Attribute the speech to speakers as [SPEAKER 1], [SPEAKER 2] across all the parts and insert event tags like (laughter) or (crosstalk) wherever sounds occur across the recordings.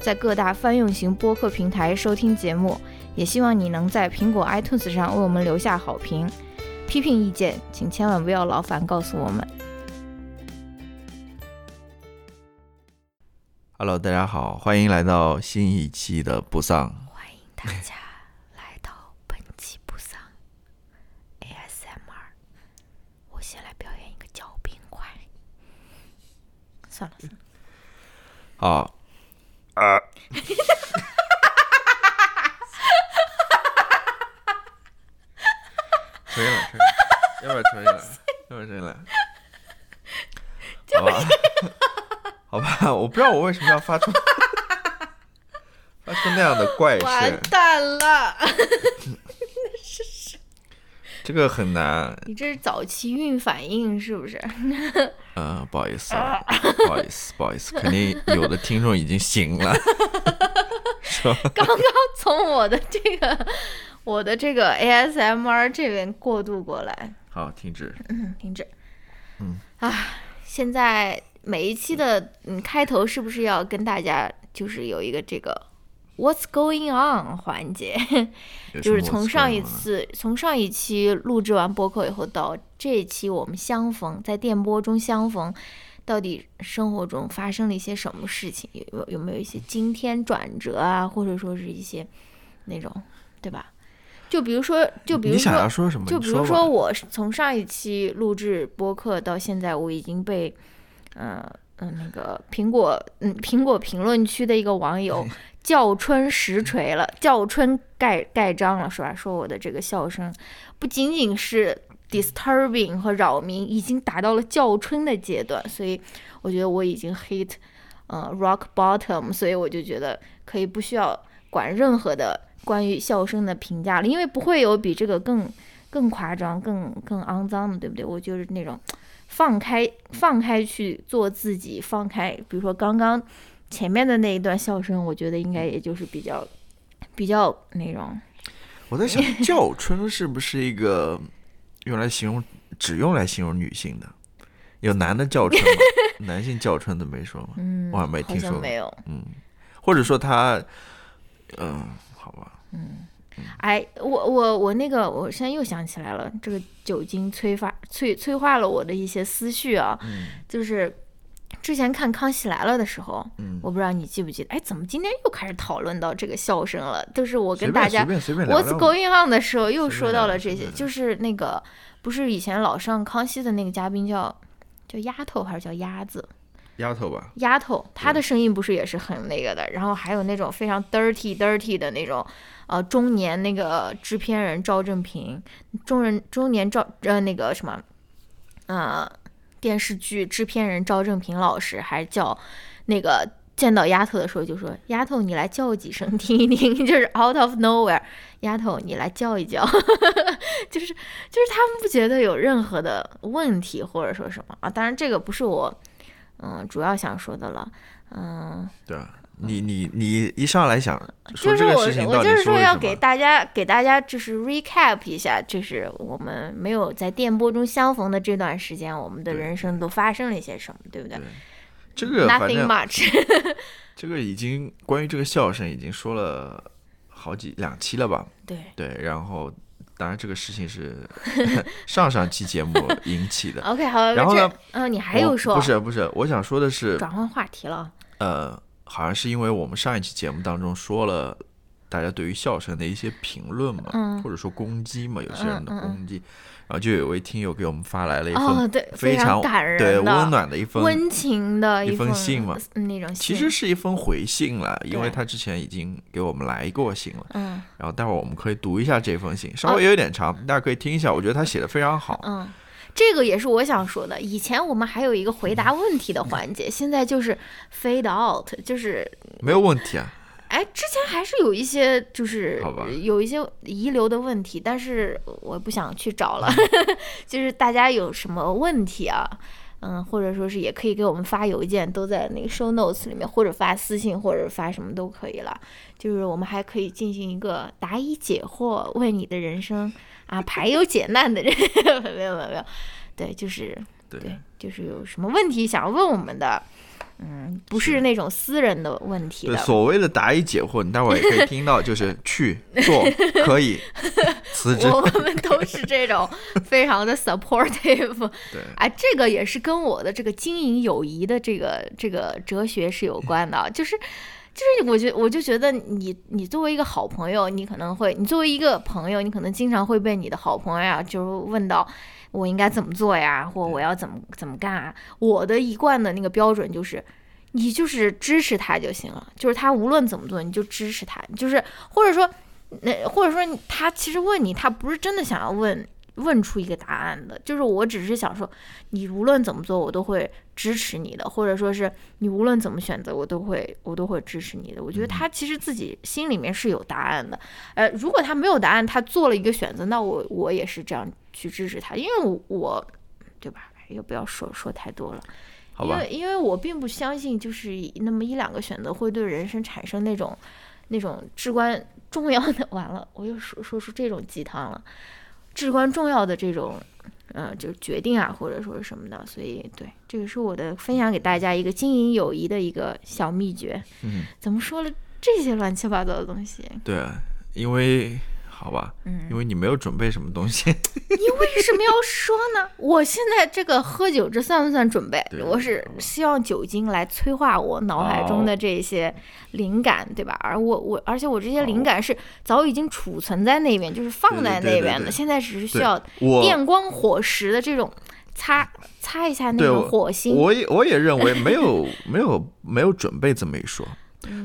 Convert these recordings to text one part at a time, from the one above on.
[SPEAKER 1] 在各大泛用型播客平台收听节目，也希望你能在苹果 iTunes 上为我们留下好评。批评意见，请千万不要劳烦告诉我们。
[SPEAKER 2] Hello，大家好，欢迎来到新一期的不丧。
[SPEAKER 1] 欢迎大家来到本期不丧 (laughs) ASMR。我先来表演一个嚼冰块。算了，算了。
[SPEAKER 2] 好。啊！(laughs) 可以了，可以了，要不要重新来？要不要重新来？好吧，好吧，我不知道我为什么要发出发出那样的怪声。
[SPEAKER 1] 完蛋了！(laughs)
[SPEAKER 2] 这个很难。
[SPEAKER 1] 你这是早期孕反应是不是？
[SPEAKER 2] 嗯，(laughs) 不好意思，不好意思，不好意思，肯定有的听众已经醒了。(laughs)
[SPEAKER 1] 刚刚从我的这个我的这个 ASMR 这边过渡过来。
[SPEAKER 2] 好，停止。
[SPEAKER 1] 嗯，停止。
[SPEAKER 2] 嗯
[SPEAKER 1] 啊，现在每一期的嗯开头是不是要跟大家就是有一个这个？What's going on 环节，就是从上一次，从上一期录制完播客以后到这一期我们相逢，在电波中相逢，到底生活中发生了一些什么事情？有有没有一些惊天转折啊，或者说是一些那种，对吧？就比如说，就比如说，
[SPEAKER 2] 你想要说什么？
[SPEAKER 1] 就比如说，我从上一期录制播客到现在，我已经被，呃嗯，那个苹果，嗯，苹果评论区的一个网友。(laughs) 叫春实锤了，叫春盖盖章了，是吧？说我的这个笑声不仅仅是 disturbing 和扰民，已经达到了叫春的阶段，所以我觉得我已经 hit 呃 rock bottom，所以我就觉得可以不需要管任何的关于笑声的评价了，因为不会有比这个更更夸张、更更肮脏的，对不对？我就是那种放开放开去做自己，放开，比如说刚刚。前面的那一段笑声，我觉得应该也就是比较比较那种。
[SPEAKER 2] 我在想，叫春是不是一个 (laughs) 用来形容只用来形容女性的？有男的叫春吗？(laughs) 男性叫春的没说吗？
[SPEAKER 1] 嗯，
[SPEAKER 2] 我还没听说。
[SPEAKER 1] 没有。
[SPEAKER 2] 嗯，或者说他，嗯，好吧。
[SPEAKER 1] 嗯。哎，我我我那个，我现在又想起来了，这个酒精催发催催化了我的一些思绪啊。
[SPEAKER 2] 嗯。
[SPEAKER 1] 就是。之前看《康熙来了》的时候，
[SPEAKER 2] 嗯，
[SPEAKER 1] 我不知道你记不记得，哎，怎么今天又开始讨论到这个笑声了？就是我跟大家 What's going on 的时候又说到了这些，就是那个不是以前老上康熙的那个嘉宾叫叫丫头还是叫鸭子？
[SPEAKER 2] 丫头吧。
[SPEAKER 1] 丫头，她的声音不是也是很那个的？然后还有那种非常 dirty dirty 的那种，呃，中年那个制片人赵正平，中人中年赵呃那个什么，呃。电视剧制片人赵正平老师还叫那个见到丫头的时候就说：“丫头，你来叫几声听一听。(laughs) ”就是 out of nowhere，丫头，你来叫一叫，(laughs) 就是就是他们不觉得有任何的问题或者说什么啊？当然这个不是我嗯主要想说的了，嗯，
[SPEAKER 2] 对。你你你一上来想
[SPEAKER 1] 就是我我就是
[SPEAKER 2] 说
[SPEAKER 1] 要给大家给大家就是 recap 一下，就是我们没有在电波中相逢的这段时间，我们的人生都发生了一些什么，对不对？
[SPEAKER 2] 这个
[SPEAKER 1] nothing much。(laughs)
[SPEAKER 2] 这个已经关于这个笑声已经说了好几两期了吧？
[SPEAKER 1] 对
[SPEAKER 2] 对，然后当然这个事情是 (laughs) (laughs) 上上期节目引起的。
[SPEAKER 1] OK 好，
[SPEAKER 2] 然后呢？
[SPEAKER 1] 嗯，你还有说？
[SPEAKER 2] 不是不是，我想说的是
[SPEAKER 1] 转换话题了。
[SPEAKER 2] 呃。好像是因为我们上一期节目当中说了大家对于笑声的一些评论嘛，或者说攻击嘛，有些人的攻击，然后就有位听友给我们发来了一封非
[SPEAKER 1] 常
[SPEAKER 2] 感人、对温暖的一封
[SPEAKER 1] 温情的
[SPEAKER 2] 一
[SPEAKER 1] 封
[SPEAKER 2] 信嘛，
[SPEAKER 1] 那种
[SPEAKER 2] 其实是一封回信了，因为他之前已经给我们来过信了，
[SPEAKER 1] 嗯，
[SPEAKER 2] 然后待会儿我们可以读一下这封信，稍微有点长，大家可以听一下，我觉得他写的非常好，
[SPEAKER 1] 嗯。这个也是我想说的。以前我们还有一个回答问题的环节，(laughs) 现在就是 fade out，就是
[SPEAKER 2] 没有问题啊。
[SPEAKER 1] 哎，哎，之前还是有一些就是有一些遗留的问题，但是我不想去找了。(laughs) 就是大家有什么问题啊？嗯，或者说是也可以给我们发邮件，都在那个 show notes 里面，或者发私信，或者发什么都可以了。就是我们还可以进行一个答疑解惑，为你的人生啊排忧解难的人，(laughs) 没有没有没有，对，就是对，就是有什么问题想要问我们的。嗯，不是那种私人的问题。
[SPEAKER 2] 对，所谓的答疑解惑，你待会儿也可以听到，就是 (laughs) 去做 (laughs) 可以辞职。
[SPEAKER 1] 我们都是这种非常的 supportive。
[SPEAKER 2] 对，
[SPEAKER 1] 哎，这个也是跟我的这个经营友谊的这个这个哲学是有关的。就 (laughs) 是就是，我觉我就觉得你你作为一个好朋友，你可能会你作为一个朋友，你可能经常会被你的好朋友啊，就是问到。我应该怎么做呀？或我要怎么怎么干啊？我的一贯的那个标准就是，你就是支持他就行了。就是他无论怎么做，你就支持他。就是或者说，那或者说他其实问你，他不是真的想要问问出一个答案的。就是我只是想说，你无论怎么做，我都会支持你的。或者说是你无论怎么选择，我都会我都会支持你的。我觉得他其实自己心里面是有答案的。呃，如果他没有答案，他做了一个选择，那我我也是这样。去支持他，因为我，对吧？也不要说说太多了，因为因为我并不相信，就是那么一两个选择会对人生产生那种那种至关重要的。(laughs) 完了，我又说说出这种鸡汤了，至关重要的这种，呃，就是决定啊，或者说是什么的。所以，对，这个是我的分享给大家一个经营友谊的一个小秘诀。
[SPEAKER 2] 嗯，
[SPEAKER 1] 怎么说了这些乱七八糟的东西？
[SPEAKER 2] 对啊，因为。好吧，嗯，因为你没有准备什么东西，(laughs)
[SPEAKER 1] 你为什么要说呢？我现在这个喝酒，这算不算准备？我是希望酒精来催化我脑海中的这些灵感，对吧？而我我，而且我这些灵感是早已经储存在那边，就是放在那边的，现在只是需要电光火石的这种擦擦一下那个火星。
[SPEAKER 2] 我也我也认为没有没有没有准备这么一说。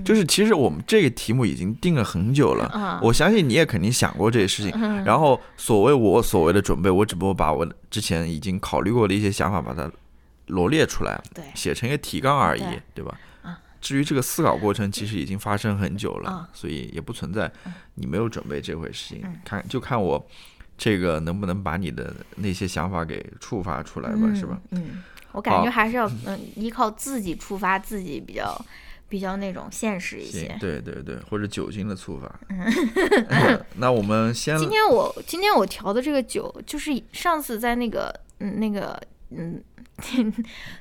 [SPEAKER 2] 就是其实我们这个题目已经定了很久了，我相信你也肯定想过这些事情。然后所谓我所谓的准备，我只不过把我之前已经考虑过的一些想法把它罗列出来，写成一个提纲而已，对吧？至于这个思考过程，其实已经发生很久了，所以也不存在你没有准备这回事情。看就看我这个能不能把你的那些想法给触发出来吧，是吧？
[SPEAKER 1] 嗯，我感觉还是要嗯依靠自己触发自己比较。比较那种现实一些，
[SPEAKER 2] 对对对，或者酒精的触发。(laughs) 那我们先。
[SPEAKER 1] 今天我今天我调的这个酒，就是上次在那个嗯那个嗯 (laughs)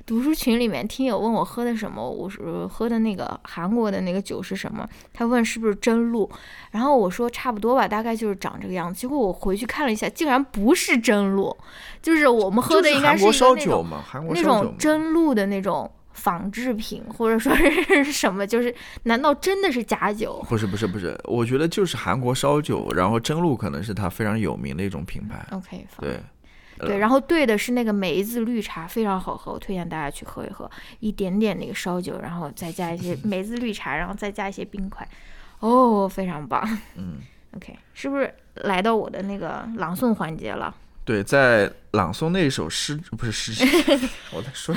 [SPEAKER 1] 读书群里面听友问我喝的什么，我说喝的那个韩国的那个酒是什么？他问是不是真露，然后我说差不多吧，大概就是长这个样子。结果我回去看了一下，竟然不是真露，就是我们喝的应该是一个那种那种真露的那种。仿制品或者说是什么？就是难道真的是假酒？
[SPEAKER 2] 不是不是不是，我觉得就是韩国烧酒，然后真露可能是它非常有名的一种品牌。
[SPEAKER 1] OK，
[SPEAKER 2] 对
[SPEAKER 1] 对，然后兑的是那个梅子绿茶，非常好喝，我推荐大家去喝一喝。一点点那个烧酒，然后再加一些 (laughs) 梅子绿茶，然后再加一些冰块，哦，非常棒。
[SPEAKER 2] 嗯，(laughs)
[SPEAKER 1] OK，是不是来到我的那个朗诵环节了？
[SPEAKER 2] 对，在朗诵那首诗不是诗，(laughs) 我在说，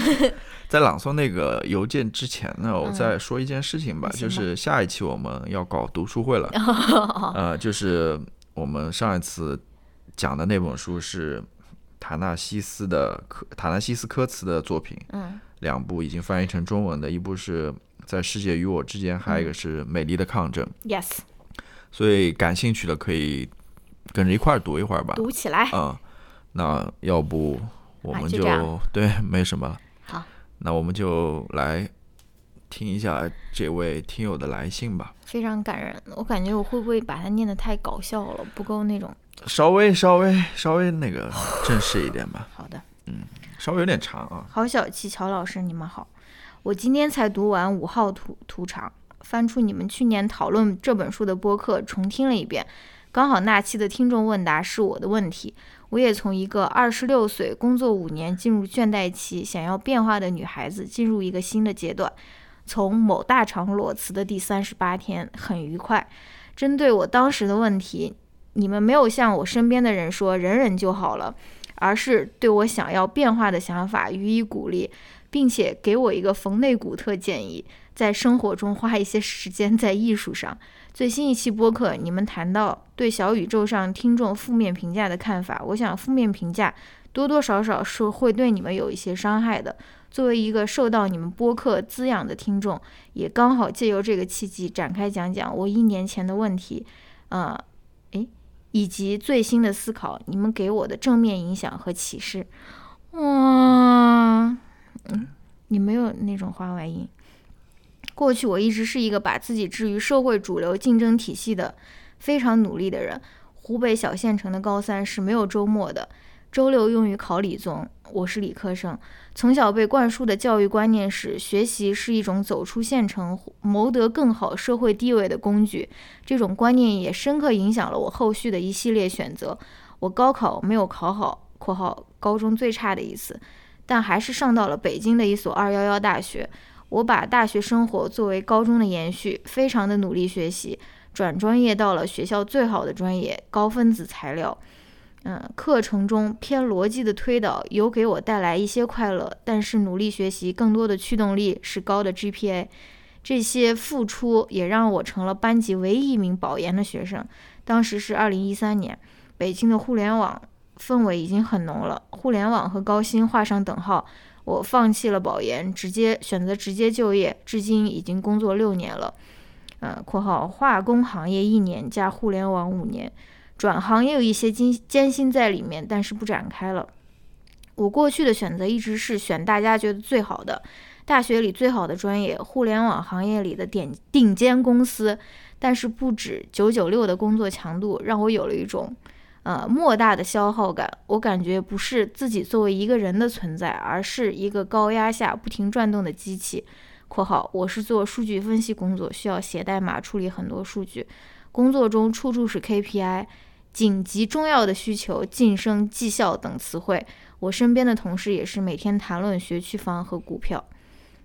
[SPEAKER 2] 在朗诵那个邮件之前呢，我再说一件事情吧，就是下一期我们要搞读书会了，(laughs) 呃，就是我们上一次讲的那本书是塔纳西斯的科塔纳西斯科茨的作品，
[SPEAKER 1] 嗯，
[SPEAKER 2] 两部已经翻译成中文的，一部是在世界与我之间，还有一个是美丽的抗争
[SPEAKER 1] ，yes，
[SPEAKER 2] 所以感兴趣的可以跟着一块儿读一会儿吧，
[SPEAKER 1] 读起来，
[SPEAKER 2] 嗯。那要不我们就对没什么了。
[SPEAKER 1] 好，
[SPEAKER 2] 那我们就来听一下这位听友的来信吧。
[SPEAKER 1] 非常感人，我感觉我会不会把它念得太搞笑了，不够那种。
[SPEAKER 2] 稍微稍微稍微那个正式一点吧。(laughs)
[SPEAKER 1] 好的，
[SPEAKER 2] 嗯，稍微有点长啊。
[SPEAKER 1] 好小气，乔老师，你们好。我今天才读完五号图图场，翻出你们去年讨论这本书的播客，重听了一遍。刚好那期的听众问答是我的问题。我也从一个二十六岁、工作五年、进入倦怠期、想要变化的女孩子，进入一个新的阶段。从某大厂裸辞的第三十八天，很愉快。针对我当时的问题，你们没有向我身边的人说忍忍就好了，而是对我想要变化的想法予以鼓励。并且给我一个冯内古特建议，在生活中花一些时间在艺术上。最新一期播客，你们谈到对小宇宙上听众负面评价的看法，我想负面评价多多少少是会对你们有一些伤害的。作为一个受到你们播客滋养的听众，也刚好借由这个契机展开讲讲我一年前的问题，呃，诶，以及最新的思考，你们给我的正面影响和启示。哇，嗯，你没有那种话外音。过去我一直是一个把自己置于社会主流竞争体系的非常努力的人。湖北小县城的高三是没有周末的。周六用于考理综，我是理科生，从小被灌输的教育观念是学习是一种走出县城、谋得更好社会地位的工具。这种观念也深刻影响了我后续的一系列选择。我高考没有考好（括号高中最差的一次），但还是上到了北京的一所二幺幺大学。我把大学生活作为高中的延续，非常的努力学习，转专业到了学校最好的专业——高分子材料。嗯，课程中偏逻辑的推导有给我带来一些快乐，但是努力学习更多的驱动力是高的 GPA。这些付出也让我成了班级唯一一名保研的学生。当时是二零一三年，北京的互联网氛围已经很浓了，互联网和高薪画上等号。我放弃了保研，直接选择直接就业，至今已经工作六年了。呃，（括号化工行业一年加互联网五年）。转行也有一些艰艰辛在里面，但是不展开了。我过去的选择一直是选大家觉得最好的大学里最好的专业，互联网行业里的顶顶尖公司。但是不止九九六的工作强度让我有了一种呃莫大的消耗感。我感觉不是自己作为一个人的存在，而是一个高压下不停转动的机器。（括号我是做数据分析工作，需要写代码处理很多数据，工作中处处是 KPI。紧急重要的需求、晋升、绩效等词汇，我身边的同事也是每天谈论学区房和股票。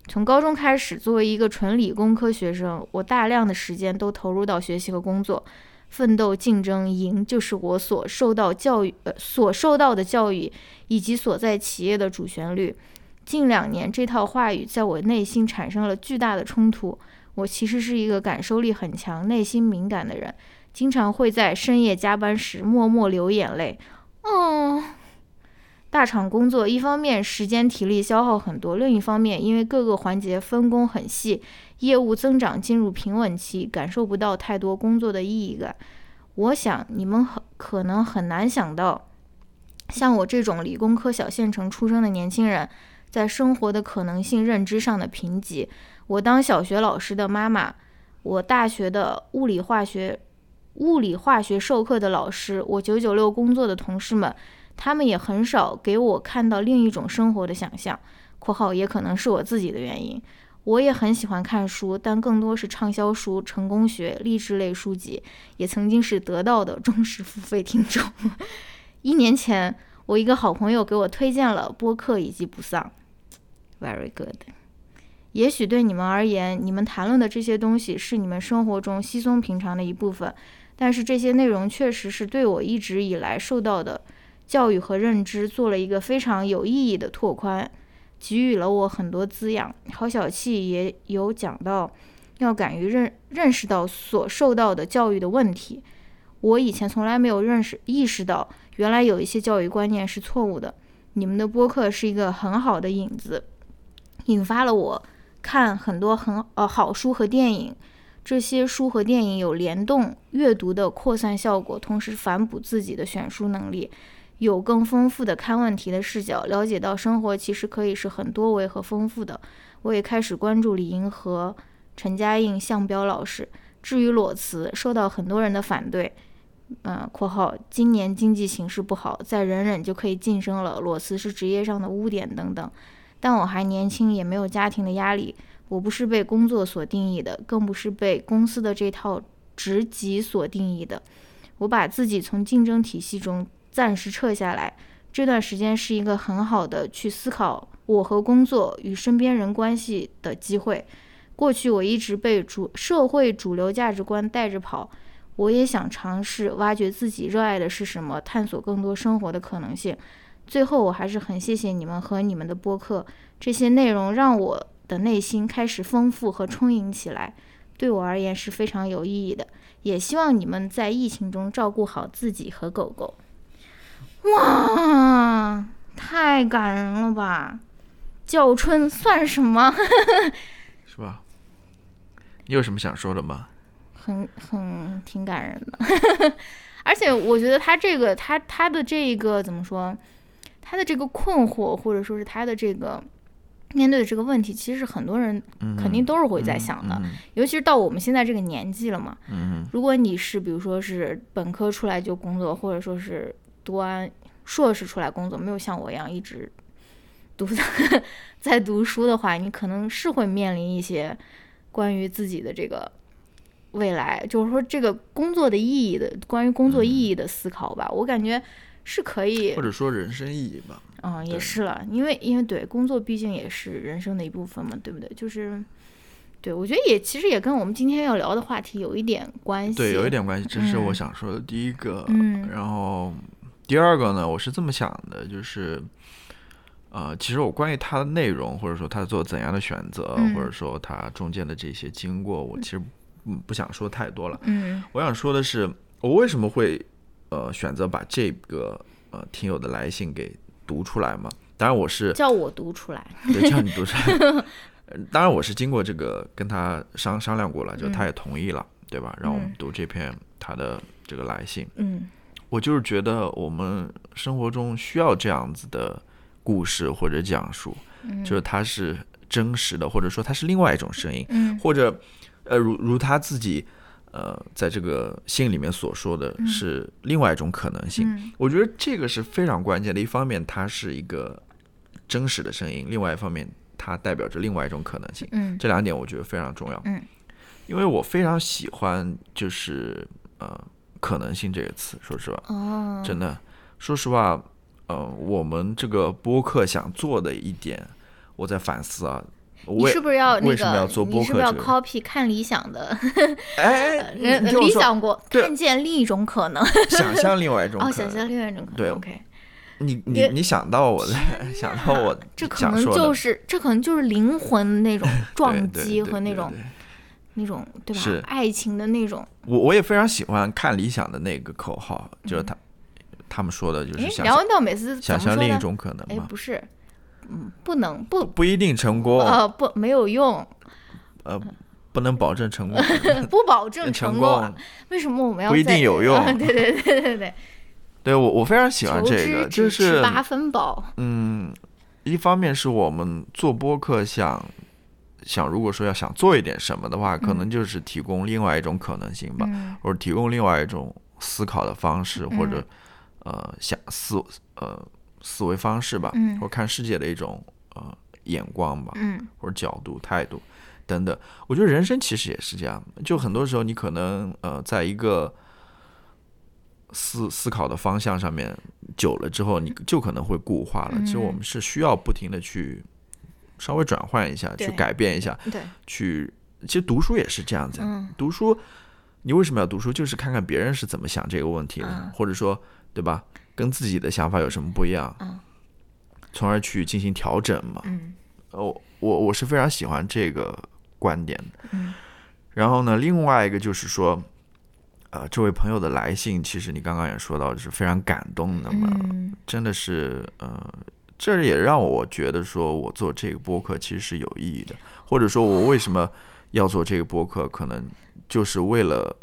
[SPEAKER 1] 从高中开始，作为一个纯理工科学生，我大量的时间都投入到学习和工作，奋斗、竞争、赢，就是我所受到教育呃所受到的教育以及所在企业的主旋律。近两年，这套话语在我内心产生了巨大的冲突。我其实是一个感受力很强、内心敏感的人。经常会在深夜加班时默默流眼泪。哦，大厂工作一方面时间体力消耗很多，另一方面因为各个环节分工很细，业务增长进入平稳期，感受不到太多工作的意义感。我想你们很可能很难想到，像我这种理工科小县城出生的年轻人，在生活的可能性认知上的贫瘠。我当小学老师的妈妈，我大学的物理化学。物理化学授课的老师，我九九六工作的同事们，他们也很少给我看到另一种生活的想象。（括号也可能是我自己的原因。）我也很喜欢看书，但更多是畅销书、成功学、励志类书籍，也曾经是得到的忠实付费听众。(laughs) 一年前，我一个好朋友给我推荐了播客以及不丧。Very good。也许对你们而言，你们谈论的这些东西是你们生活中稀松平常的一部分。但是这些内容确实是对我一直以来受到的教育和认知做了一个非常有意义的拓宽，给予了我很多滋养。郝小气也有讲到，要敢于认认识到所受到的教育的问题。我以前从来没有认识意识到，原来有一些教育观念是错误的。你们的播客是一个很好的引子，引发了我看很多很呃好书和电影。这些书和电影有联动阅读的扩散效果，同时反哺自己的选书能力，有更丰富的看问题的视角，了解到生活其实可以是很多维和丰富的。我也开始关注李银河、陈嘉映、向彪老师。至于裸辞，受到很多人的反对。嗯，（括号今年经济形势不好，再忍忍就可以晋升了。裸辞是职业上的污点等等。但我还年轻，也没有家庭的压力。我不是被工作所定义的，更不是被公司的这套职级所定义的。我把自己从竞争体系中暂时撤下来，这段时间是一个很好的去思考我和工作与身边人关系的机会。过去我一直被主社会主流价值观带着跑，我也想尝试挖掘自己热爱的是什么，探索更多生活的可能性。最后，我还是很谢谢你们和你们的播客，这些内容让我的内心开始丰富和充盈起来，对我而言是非常有意义的。也希望你们在疫情中照顾好自己和狗狗。哇，太感人了吧！叫春算什么？(laughs)
[SPEAKER 2] 是吧？你有什么想说的吗？
[SPEAKER 1] 很很挺感人的，(laughs) 而且我觉得他这个他他的这个怎么说？他的这个困惑，或者说是他的这个面对的这个问题，其实很多人肯定都是会在想的，尤其是到我们现在这个年纪了嘛。如果你是比如说是本科出来就工作，或者说是读完硕士出来工作，没有像我一样一直读 (laughs) 在读书的话，你可能是会面临一些关于自己的这个未来，就是说这个工作的意义的关于工作意义的思考吧。我感觉。是可以，
[SPEAKER 2] 或者说人生意义吧。
[SPEAKER 1] 嗯，也是了，因为因为对工作毕竟也是人生的一部分嘛，对不对？就是，对我觉得也其实也跟我们今天要聊的话题有一点关系。
[SPEAKER 2] 对，有一点关系，这是我想说的第一个。嗯。然后第二个呢，我是这么想的，就是，呃，其实我关于他的内容，或者说他做怎样的选择，或者说他中间的这些经过，我其实嗯不想说太多了。嗯。我想说的是，我为什么会。呃，选择把这个呃听友的来信给读出来嘛？当然我是
[SPEAKER 1] 叫我读出来，
[SPEAKER 2] 对，叫你读出来。(laughs) 当然我是经过这个跟他商商量过了，就他也同意了，对吧？让我们读这篇他的这个来信。
[SPEAKER 1] 嗯，
[SPEAKER 2] 我就是觉得我们生活中需要这样子的故事或者讲述，就是它是真实的，或者说它是另外一种声音，
[SPEAKER 1] 嗯，
[SPEAKER 2] 或者呃如如他自己。呃，在这个信里面所说的是另外一种可能性，我觉得这个是非常关键的。一方面，它是一个真实的声音；，另外一方面，它代表着另外一种可能性。
[SPEAKER 1] 嗯，
[SPEAKER 2] 这两点我觉得非常重要。
[SPEAKER 1] 嗯，
[SPEAKER 2] 因为我非常喜欢就是呃“可能性”这个词。说实话，
[SPEAKER 1] 哦，
[SPEAKER 2] 真的，说实话，呃，我们这个播客想做的一点，我在反思啊。
[SPEAKER 1] 你是不是要那个？
[SPEAKER 2] 你
[SPEAKER 1] 是不是要 copy 看理想的？(laughs)
[SPEAKER 2] 哎，
[SPEAKER 1] 理想过，看见另一种可能，
[SPEAKER 2] 想象另外一种 (laughs)
[SPEAKER 1] 哦，想象另外一种可能。
[SPEAKER 2] 对
[SPEAKER 1] ，OK。
[SPEAKER 2] 你你你想到我的，(laughs) 想到我，
[SPEAKER 1] 这可能就是这可能就是灵魂那种撞击和那种那种对吧？
[SPEAKER 2] 是
[SPEAKER 1] 爱情的那种。
[SPEAKER 2] 我我也非常喜欢看理想的那个口号，就是他他们说的就是想
[SPEAKER 1] 梁文道每次
[SPEAKER 2] 想象另一种可能
[SPEAKER 1] 哎，不是。嗯，不能不
[SPEAKER 2] 不一定成功
[SPEAKER 1] 呃，不没有用，
[SPEAKER 2] 呃，不能保证成功，(laughs)
[SPEAKER 1] 不保证
[SPEAKER 2] 成
[SPEAKER 1] 功。为什么我们要
[SPEAKER 2] 不一定有用？
[SPEAKER 1] 对对对对对，
[SPEAKER 2] 对我我非常喜欢这个，就是
[SPEAKER 1] 八分饱。
[SPEAKER 2] 嗯，一方面是我们做播客想想，如果说要想做一点什么的话，可能就是提供另外一种可能性吧，或者提供另外一种思考的方式，或者呃想思呃。思维方式吧，或者看世界的一种呃眼光吧，或者角度、态度等等。我觉得人生其实也是这样，就很多时候你可能呃在一个思思考的方向上面久了之后，你就可能会固化了。其实我们是需要不停的去稍微转换一下，去改变一下，
[SPEAKER 1] 对，
[SPEAKER 2] 去其实读书也是这样子。读书，你为什么要读书？就是看看别人是怎么想这个问题的，或者说，对吧？跟自己的想法有什么不一样？
[SPEAKER 1] 嗯，
[SPEAKER 2] 从而去进行调整嘛。
[SPEAKER 1] 嗯，
[SPEAKER 2] 哦，我我是非常喜欢这个观点的。
[SPEAKER 1] 嗯，
[SPEAKER 2] 然后呢，另外一个就是说，呃，这位朋友的来信，其实你刚刚也说到，是非常感动的嘛。
[SPEAKER 1] 嗯，
[SPEAKER 2] 真的是，呃，这也让我觉得，说我做这个播客其实是有意义的，或者说我为什么要做这个播客，可能就是为了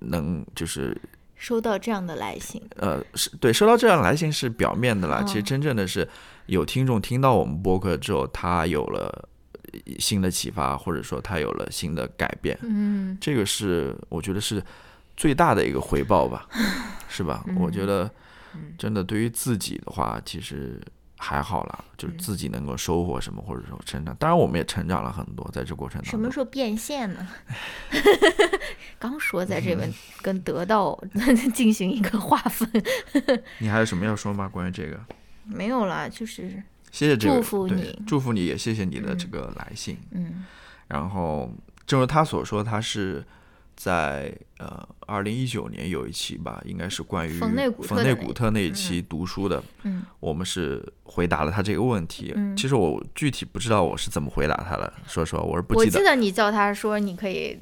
[SPEAKER 2] 能就是。
[SPEAKER 1] 收到这样的来信，
[SPEAKER 2] 呃，是对，收到这样来信是表面的啦。其实真正的是有听众听到我们播客之后，他有了新的启发，或者说他有了新的改变。
[SPEAKER 1] 嗯，
[SPEAKER 2] 这个是我觉得是最大的一个回报吧，是吧？我觉得真的对于自己的话，其实。还好啦，就是自己能够收获什么，或者说成长。当然，我们也成长了很多，在这过程当中。
[SPEAKER 1] 什么时候变现呢？(laughs) 刚说在这边跟得到进行一个划分。(laughs)
[SPEAKER 2] 你还有什么要说吗？关于这个？
[SPEAKER 1] 没有啦，就是
[SPEAKER 2] 谢谢
[SPEAKER 1] 祝福
[SPEAKER 2] 你，祝福你也谢谢你的这个来信。
[SPEAKER 1] 嗯。
[SPEAKER 2] 然后，正如他所说，他是在呃二零一九年有一期吧，应该是关于
[SPEAKER 1] 冯内
[SPEAKER 2] 古特那一期读书的，
[SPEAKER 1] 嗯，
[SPEAKER 2] 我们是回答了他这个问题。其实我具体不知道我是怎么回答他的，说实话我是不
[SPEAKER 1] 记得。我
[SPEAKER 2] 记
[SPEAKER 1] 得你叫他说你可以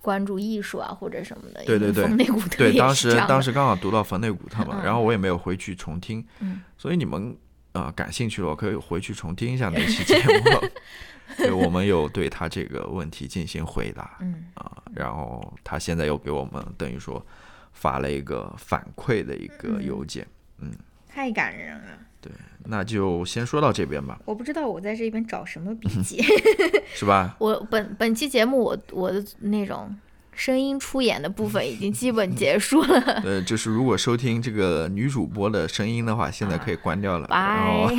[SPEAKER 1] 关注艺术啊或者什么的。
[SPEAKER 2] 对对对，
[SPEAKER 1] 冯内古特
[SPEAKER 2] 对，当时当时刚好读到冯内古特嘛，然后我也没有回去重听，
[SPEAKER 1] 嗯，
[SPEAKER 2] 所以你们啊感兴趣的话可以回去重听一下那期节目。(laughs) 对，我们有对他这个问题进行回答，
[SPEAKER 1] 嗯
[SPEAKER 2] 啊，然后他现在又给我们等于说发了一个反馈的一个邮件，嗯，
[SPEAKER 1] 太感人了。
[SPEAKER 2] 对，那就先说到这边吧。
[SPEAKER 1] 我不知道我在这边找什么笔 (laughs) 记，
[SPEAKER 2] 是吧？(laughs)
[SPEAKER 1] 我本本期节目我我的那种声音出演的部分已经基本结束了。(laughs)
[SPEAKER 2] 呃，就是如果收听这个女主播的声音的话，现在可以关掉了。
[SPEAKER 1] 拜。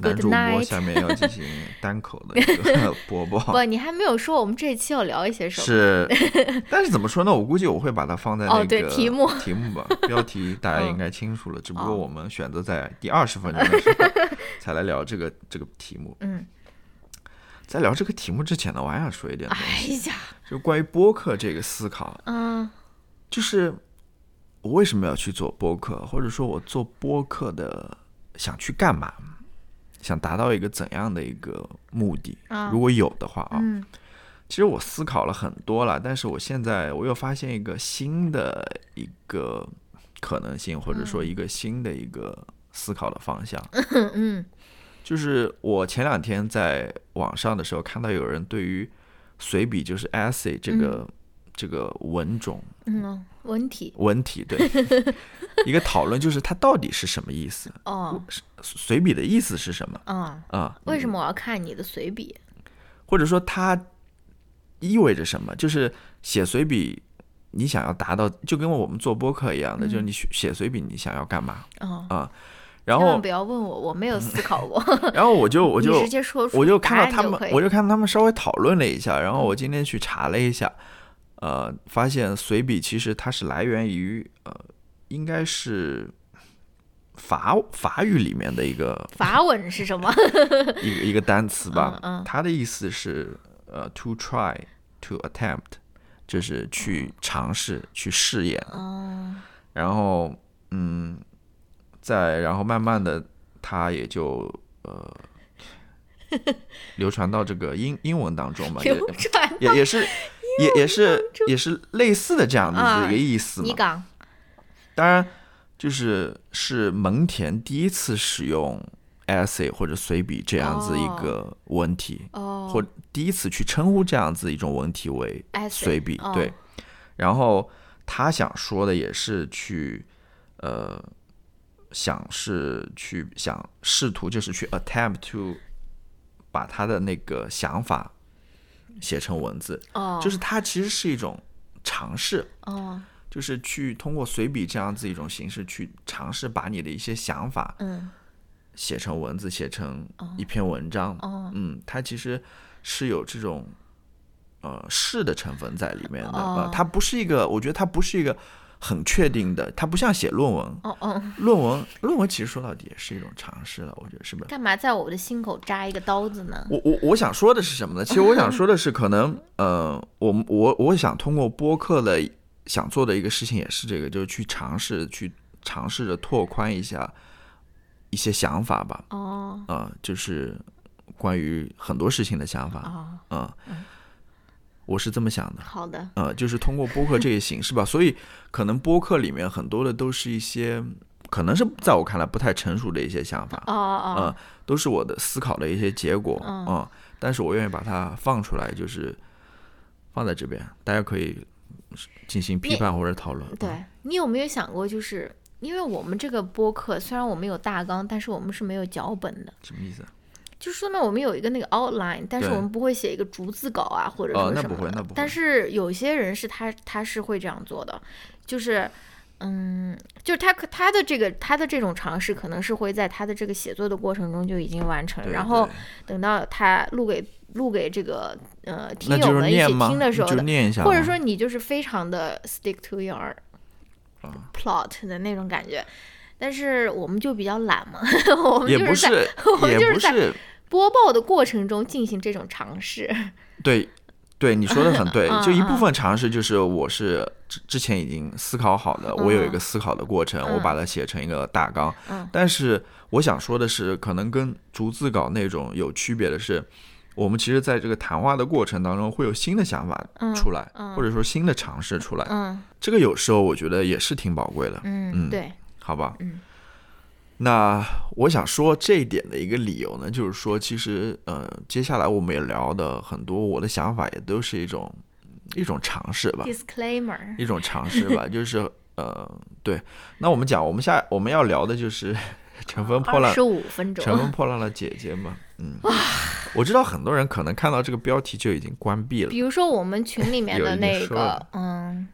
[SPEAKER 2] 男主播下面要进行单口的一个 (laughs) 播报。
[SPEAKER 1] 不，你还没有说我们这一期要聊一些什么？
[SPEAKER 2] 是，但是怎么说呢？我估计我会把它放在那个
[SPEAKER 1] 题目
[SPEAKER 2] 题目吧，标题大家应该清楚了。只不过我们选择在第二十分钟的时候 (laughs) 才来聊这个这个题目。
[SPEAKER 1] 嗯，
[SPEAKER 2] 在聊这个题目之前呢，我还想说一点东
[SPEAKER 1] 西，
[SPEAKER 2] 就关于播客这个思考。
[SPEAKER 1] 嗯，
[SPEAKER 2] 就是我为什么要去做播客，或者说我做播客的想去干嘛？想达到一个怎样的一个目的？如果有的话啊，其实我思考了很多了，但是我现在我又发现一个新的一个可能性，或者说一个新的一个思考的方向。(laughs)
[SPEAKER 1] 嗯，
[SPEAKER 2] 就是我前两天在网上的时候看到有人对于随笔就是 essay 这个这个文种，
[SPEAKER 1] 嗯，文体，
[SPEAKER 2] 文体对。(laughs) 一个讨论就是它到底是什么意思？
[SPEAKER 1] 哦，
[SPEAKER 2] 随笔的意思是什么？
[SPEAKER 1] 嗯
[SPEAKER 2] 啊，
[SPEAKER 1] 为什么我要看你的随笔？
[SPEAKER 2] 或者说它意味着什么？就是写随笔，你想要达到，就跟我们做播客一样的，就是你写随笔，你想要干嘛？啊，然后
[SPEAKER 1] 不要问我，我没有思考过。(laughs)
[SPEAKER 2] 然后我就 (laughs) 我就
[SPEAKER 1] 直接说，
[SPEAKER 2] 我就看到他们，我就看到他们稍微讨论了一下，然后我今天去查了一下，呃，发现随笔其实它是来源于呃。应该是法法语里面的一个
[SPEAKER 1] 法文是什么？(laughs)
[SPEAKER 2] 一个一个单词吧。
[SPEAKER 1] 嗯，
[SPEAKER 2] 它的意思是呃，to try to attempt，就是去尝试去试验。
[SPEAKER 1] 哦。
[SPEAKER 2] 然后嗯，再然后慢慢的，它也就呃 (laughs) 流传到这个英英文当中嘛。也也是也也是也是类似的这样的一个意思嘛。当然，就是是蒙恬第一次使用 essay 或者随笔这样子一个文体，或第一次去称呼这样子一种文体为随笔。对，然后他想说的也是去，呃，想是去想试图就是去 attempt to 把他的那个想法写成文字。
[SPEAKER 1] 哦，
[SPEAKER 2] 就是它其实是一种尝试。
[SPEAKER 1] 哦。
[SPEAKER 2] 就是去通过随笔这样子一种形式去尝试把你的一些想法，
[SPEAKER 1] 嗯，
[SPEAKER 2] 写成文字，写成一篇文章，嗯，它其实是有这种呃试的成分在里面的，呃，它不是一个，我觉得它不是一个很确定的，它不像写论文，
[SPEAKER 1] 哦哦，
[SPEAKER 2] 论文论文其实说到底也是一种尝试了，我觉得是不是？
[SPEAKER 1] 干嘛在我的心口扎一个刀子呢？
[SPEAKER 2] 我我我想说的是什么呢？其实我想说的是，可能 (laughs) 呃，我我我想通过播客的。想做的一个事情也是这个，就是去尝试，去尝试着拓宽一下一些想法吧。
[SPEAKER 1] 哦，
[SPEAKER 2] 啊，就是关于很多事情的想法。
[SPEAKER 1] 啊，
[SPEAKER 2] 嗯，我是这么想的。
[SPEAKER 1] 好的。
[SPEAKER 2] 呃，就是通过播客这个形式吧，(laughs) 所以可能播客里面很多的都是一些，可能是在我看来不太成熟的一些想法。
[SPEAKER 1] 哦哦。
[SPEAKER 2] 嗯，都是我的思考的一些结果。嗯。但是我愿意把它放出来，就是放在这边，大家可以。进行批判或者讨论。
[SPEAKER 1] 对你有没有想过，就是因为我们这个播客虽然我们有大纲，但是我们是没有脚本的。
[SPEAKER 2] 什么意思？
[SPEAKER 1] 就是说呢，我们有一个那个 outline，但是我们不会写一个逐字稿啊，或者说什么。
[SPEAKER 2] 那不会，那不会。
[SPEAKER 1] 但是有些人是他，他是会这样做的，就是，嗯，就是他他的这个他的这种尝试，可能是会在他的这个写作的过程中就已经完成，然后等到他录给。录给这个呃听友们一起听的时候的，或者说你就是非常的 stick to your plot 的那种感觉，但是我们就比较懒嘛，(laughs) 我们就是在我们就是在播报的过程中进行这种尝试。(laughs)
[SPEAKER 2] 对，对你说的很对，就一部分尝试就是我是之之前已经思考好的，我有一个思考的过程，我把它写成一个大纲。但是我想说的是，可能跟逐字稿那种有区别的是，我们其实在这个谈话的过程当中会有新的想法出来，或者说新的尝试出来。
[SPEAKER 1] 嗯，
[SPEAKER 2] 这个有时候我觉得也是挺宝贵的。
[SPEAKER 1] 嗯，对，
[SPEAKER 2] 好吧。
[SPEAKER 1] 嗯。
[SPEAKER 2] 那我想说这一点的一个理由呢，就是说，其实呃，接下来我们也聊的很多，我的想法也都是一种一种尝试吧
[SPEAKER 1] ，disclaimer，
[SPEAKER 2] 一种尝试吧，(laughs) 就是呃，对。那我们讲，我们下我们要聊的就是 (laughs) 乘风破浪
[SPEAKER 1] 十五分钟，
[SPEAKER 2] 乘风破浪的姐姐嘛，嗯，我知道很多人可能看到这个标题就已经关闭了，
[SPEAKER 1] 比如说我们群里面的那个，嗯。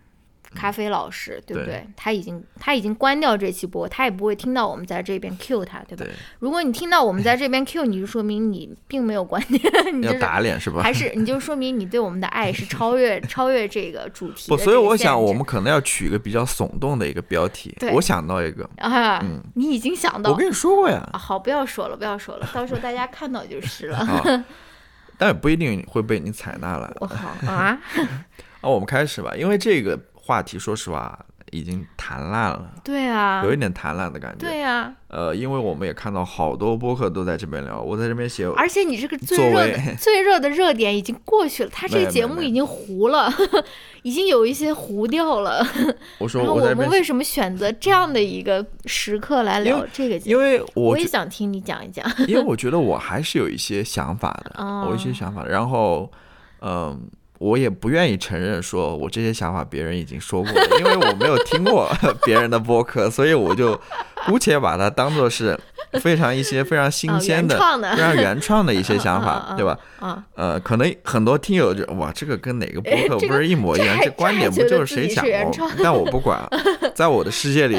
[SPEAKER 1] 咖啡老师，对不对？他已经他已经关掉这期播，他也不会听到我们在这边 Q 他，对吧？如果你听到我们在这边 Q，你就说明你并没有关掉，(laughs) 你
[SPEAKER 2] 要打脸是吧？
[SPEAKER 1] 还是你就说明你对我们的爱是超越 (laughs) 超越这个主题？
[SPEAKER 2] 不，所以我想我们可能要取一个比较耸动的一个标题。我想到一个
[SPEAKER 1] 啊，嗯，你已经想到？
[SPEAKER 2] 我跟你说过呀。
[SPEAKER 1] 好，不要说了，不要说了，到时候大家看到就是了。(laughs)
[SPEAKER 2] 但也不一定会被你采纳了。
[SPEAKER 1] 我好啊。
[SPEAKER 2] 那我们开始吧，因为这个。话题说实话已经谈烂了，
[SPEAKER 1] 对啊，
[SPEAKER 2] 有一点谈烂的感觉，
[SPEAKER 1] 对呀。
[SPEAKER 2] 呃，因为我们也看到好多播客都在这边聊，我在这边写，
[SPEAKER 1] 而且你这个最热的最热的热点已经过去了，他这个节目已经糊了，(laughs) 已经有一些糊掉了。
[SPEAKER 2] 我说，
[SPEAKER 1] 我们为什么选择这样的一个时刻来聊这个节目？
[SPEAKER 2] 因为
[SPEAKER 1] 我也想听你讲一讲，
[SPEAKER 2] 因为我觉得我还是有一些想法的，(laughs) 我一些想法，然后，嗯。我也不愿意承认说我这些想法别人已经说过了，因为我没有听过 (laughs) 别人的播客，所以我就姑且把它当做是非常一些非常新鲜的、非常原创的一些想法，(laughs) 对吧？呃，可能很多听友就哇，这个跟哪个播客不是一模一样？这观点不就是谁讲过？但我不管，(laughs) 在我的世界里，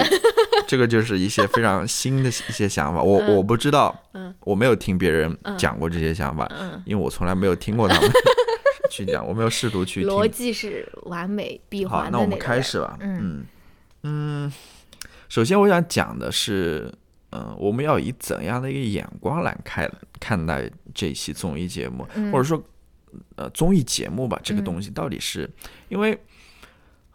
[SPEAKER 2] 这个就是一些非常新的一些想法。我我不知道，我没有听别人讲过这些想法，因为我从来没有听过他们。去讲，我没有试图去。
[SPEAKER 1] 逻辑是完美闭环
[SPEAKER 2] 好，那我们开始吧。嗯嗯，首先我想讲的是，嗯，我们要以怎样的一个眼光来看看待这期综艺节目，或者说，呃，综艺节目吧，这个东西到底是？因为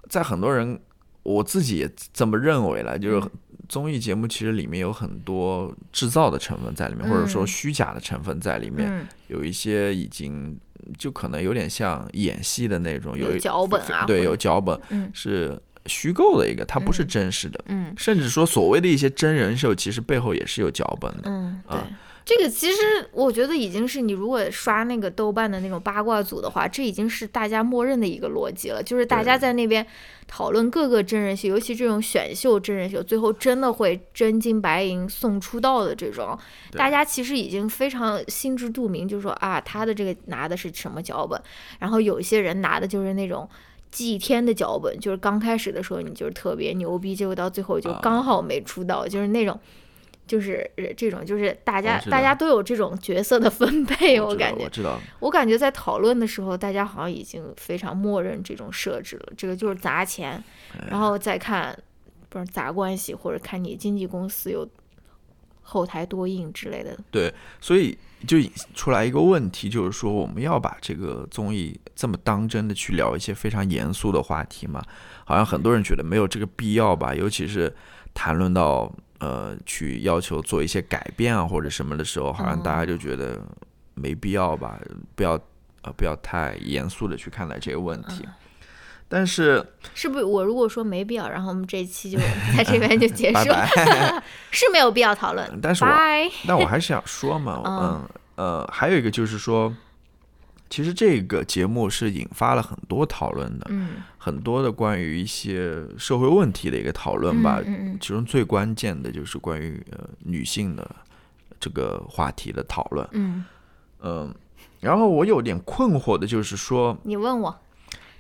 [SPEAKER 2] 在很多人，我自己也这么认为了，就是综艺节目其实里面有很多制造的成分在里面，或者说虚假的成分在里面，有一些已经。就可能有点像演戏的那种，
[SPEAKER 1] 有脚本啊，
[SPEAKER 2] 对，有脚本，是虚构的一个，它不是真实的，嗯，甚至说所谓的一些真人秀，其实背后也是有脚本的，
[SPEAKER 1] 嗯，对。这个其实我觉得已经是你如果刷那个豆瓣的那种八卦组的话，这已经是大家默认的一个逻辑了。就是大家在那边讨论各个真人秀，尤其这种选秀真人秀，最后真的会真金白银送出道的这种，大家其实已经非常心知肚明，就是说啊，他的这个拿的是什么脚本，然后有一些人拿的就是那种祭天的脚本，就是刚开始的时候你就是特别牛逼，结果到最后就刚好没出道，就是那种。就是这种，就是大家大家都有这种角色的分配，(laughs) 我感觉，
[SPEAKER 2] 我知道，
[SPEAKER 1] 我感觉在讨论的时候，大家好像已经非常默认这种设置了。这个就是砸钱，然后再看，不是砸关系，或者看你经纪公司有后台多硬之类的。
[SPEAKER 2] 对，所以就出来一个问题，就是说我们要把这个综艺这么当真的去聊一些非常严肃的话题吗？好像很多人觉得没有这个必要吧，尤其是谈论到。呃，去要求做一些改变啊，或者什么的时候，好像大家就觉得没必要吧，不要呃，不要太严肃的去看待这个问题。但是，
[SPEAKER 1] 是不是我如果说没必要，然后我们这一期就在这边就结束，是 (laughs) (laughs) 没有必要讨论。
[SPEAKER 2] 但是，我但我还是想说嘛，嗯呃，还有一个就是说。其实这个节目是引发了很多讨论的，
[SPEAKER 1] 嗯，
[SPEAKER 2] 很多的关于一些社会问题的一个讨论吧。
[SPEAKER 1] 嗯
[SPEAKER 2] 其中最关键的就是关于呃女性的这个话题的讨论。
[SPEAKER 1] 嗯
[SPEAKER 2] 嗯，然后我有点困惑的就是说，
[SPEAKER 1] 你问我，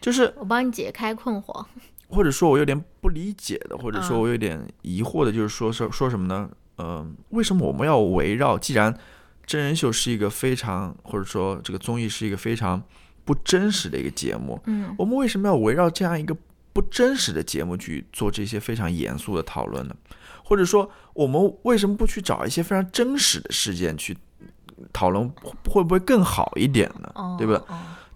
[SPEAKER 2] 就是
[SPEAKER 1] 我帮你解开困惑，
[SPEAKER 2] 或者说我有点不理解的，或者说我有点疑惑的，就是说说说什么呢？嗯，为什么我们要围绕既然真人秀是一个非常，或者说这个综艺是一个非常不真实的一个节目。
[SPEAKER 1] 嗯，
[SPEAKER 2] 我们为什么要围绕这样一个不真实的节目去做这些非常严肃的讨论呢？或者说，我们为什么不去找一些非常真实的事件去讨论，会不会更好一点呢？对吧？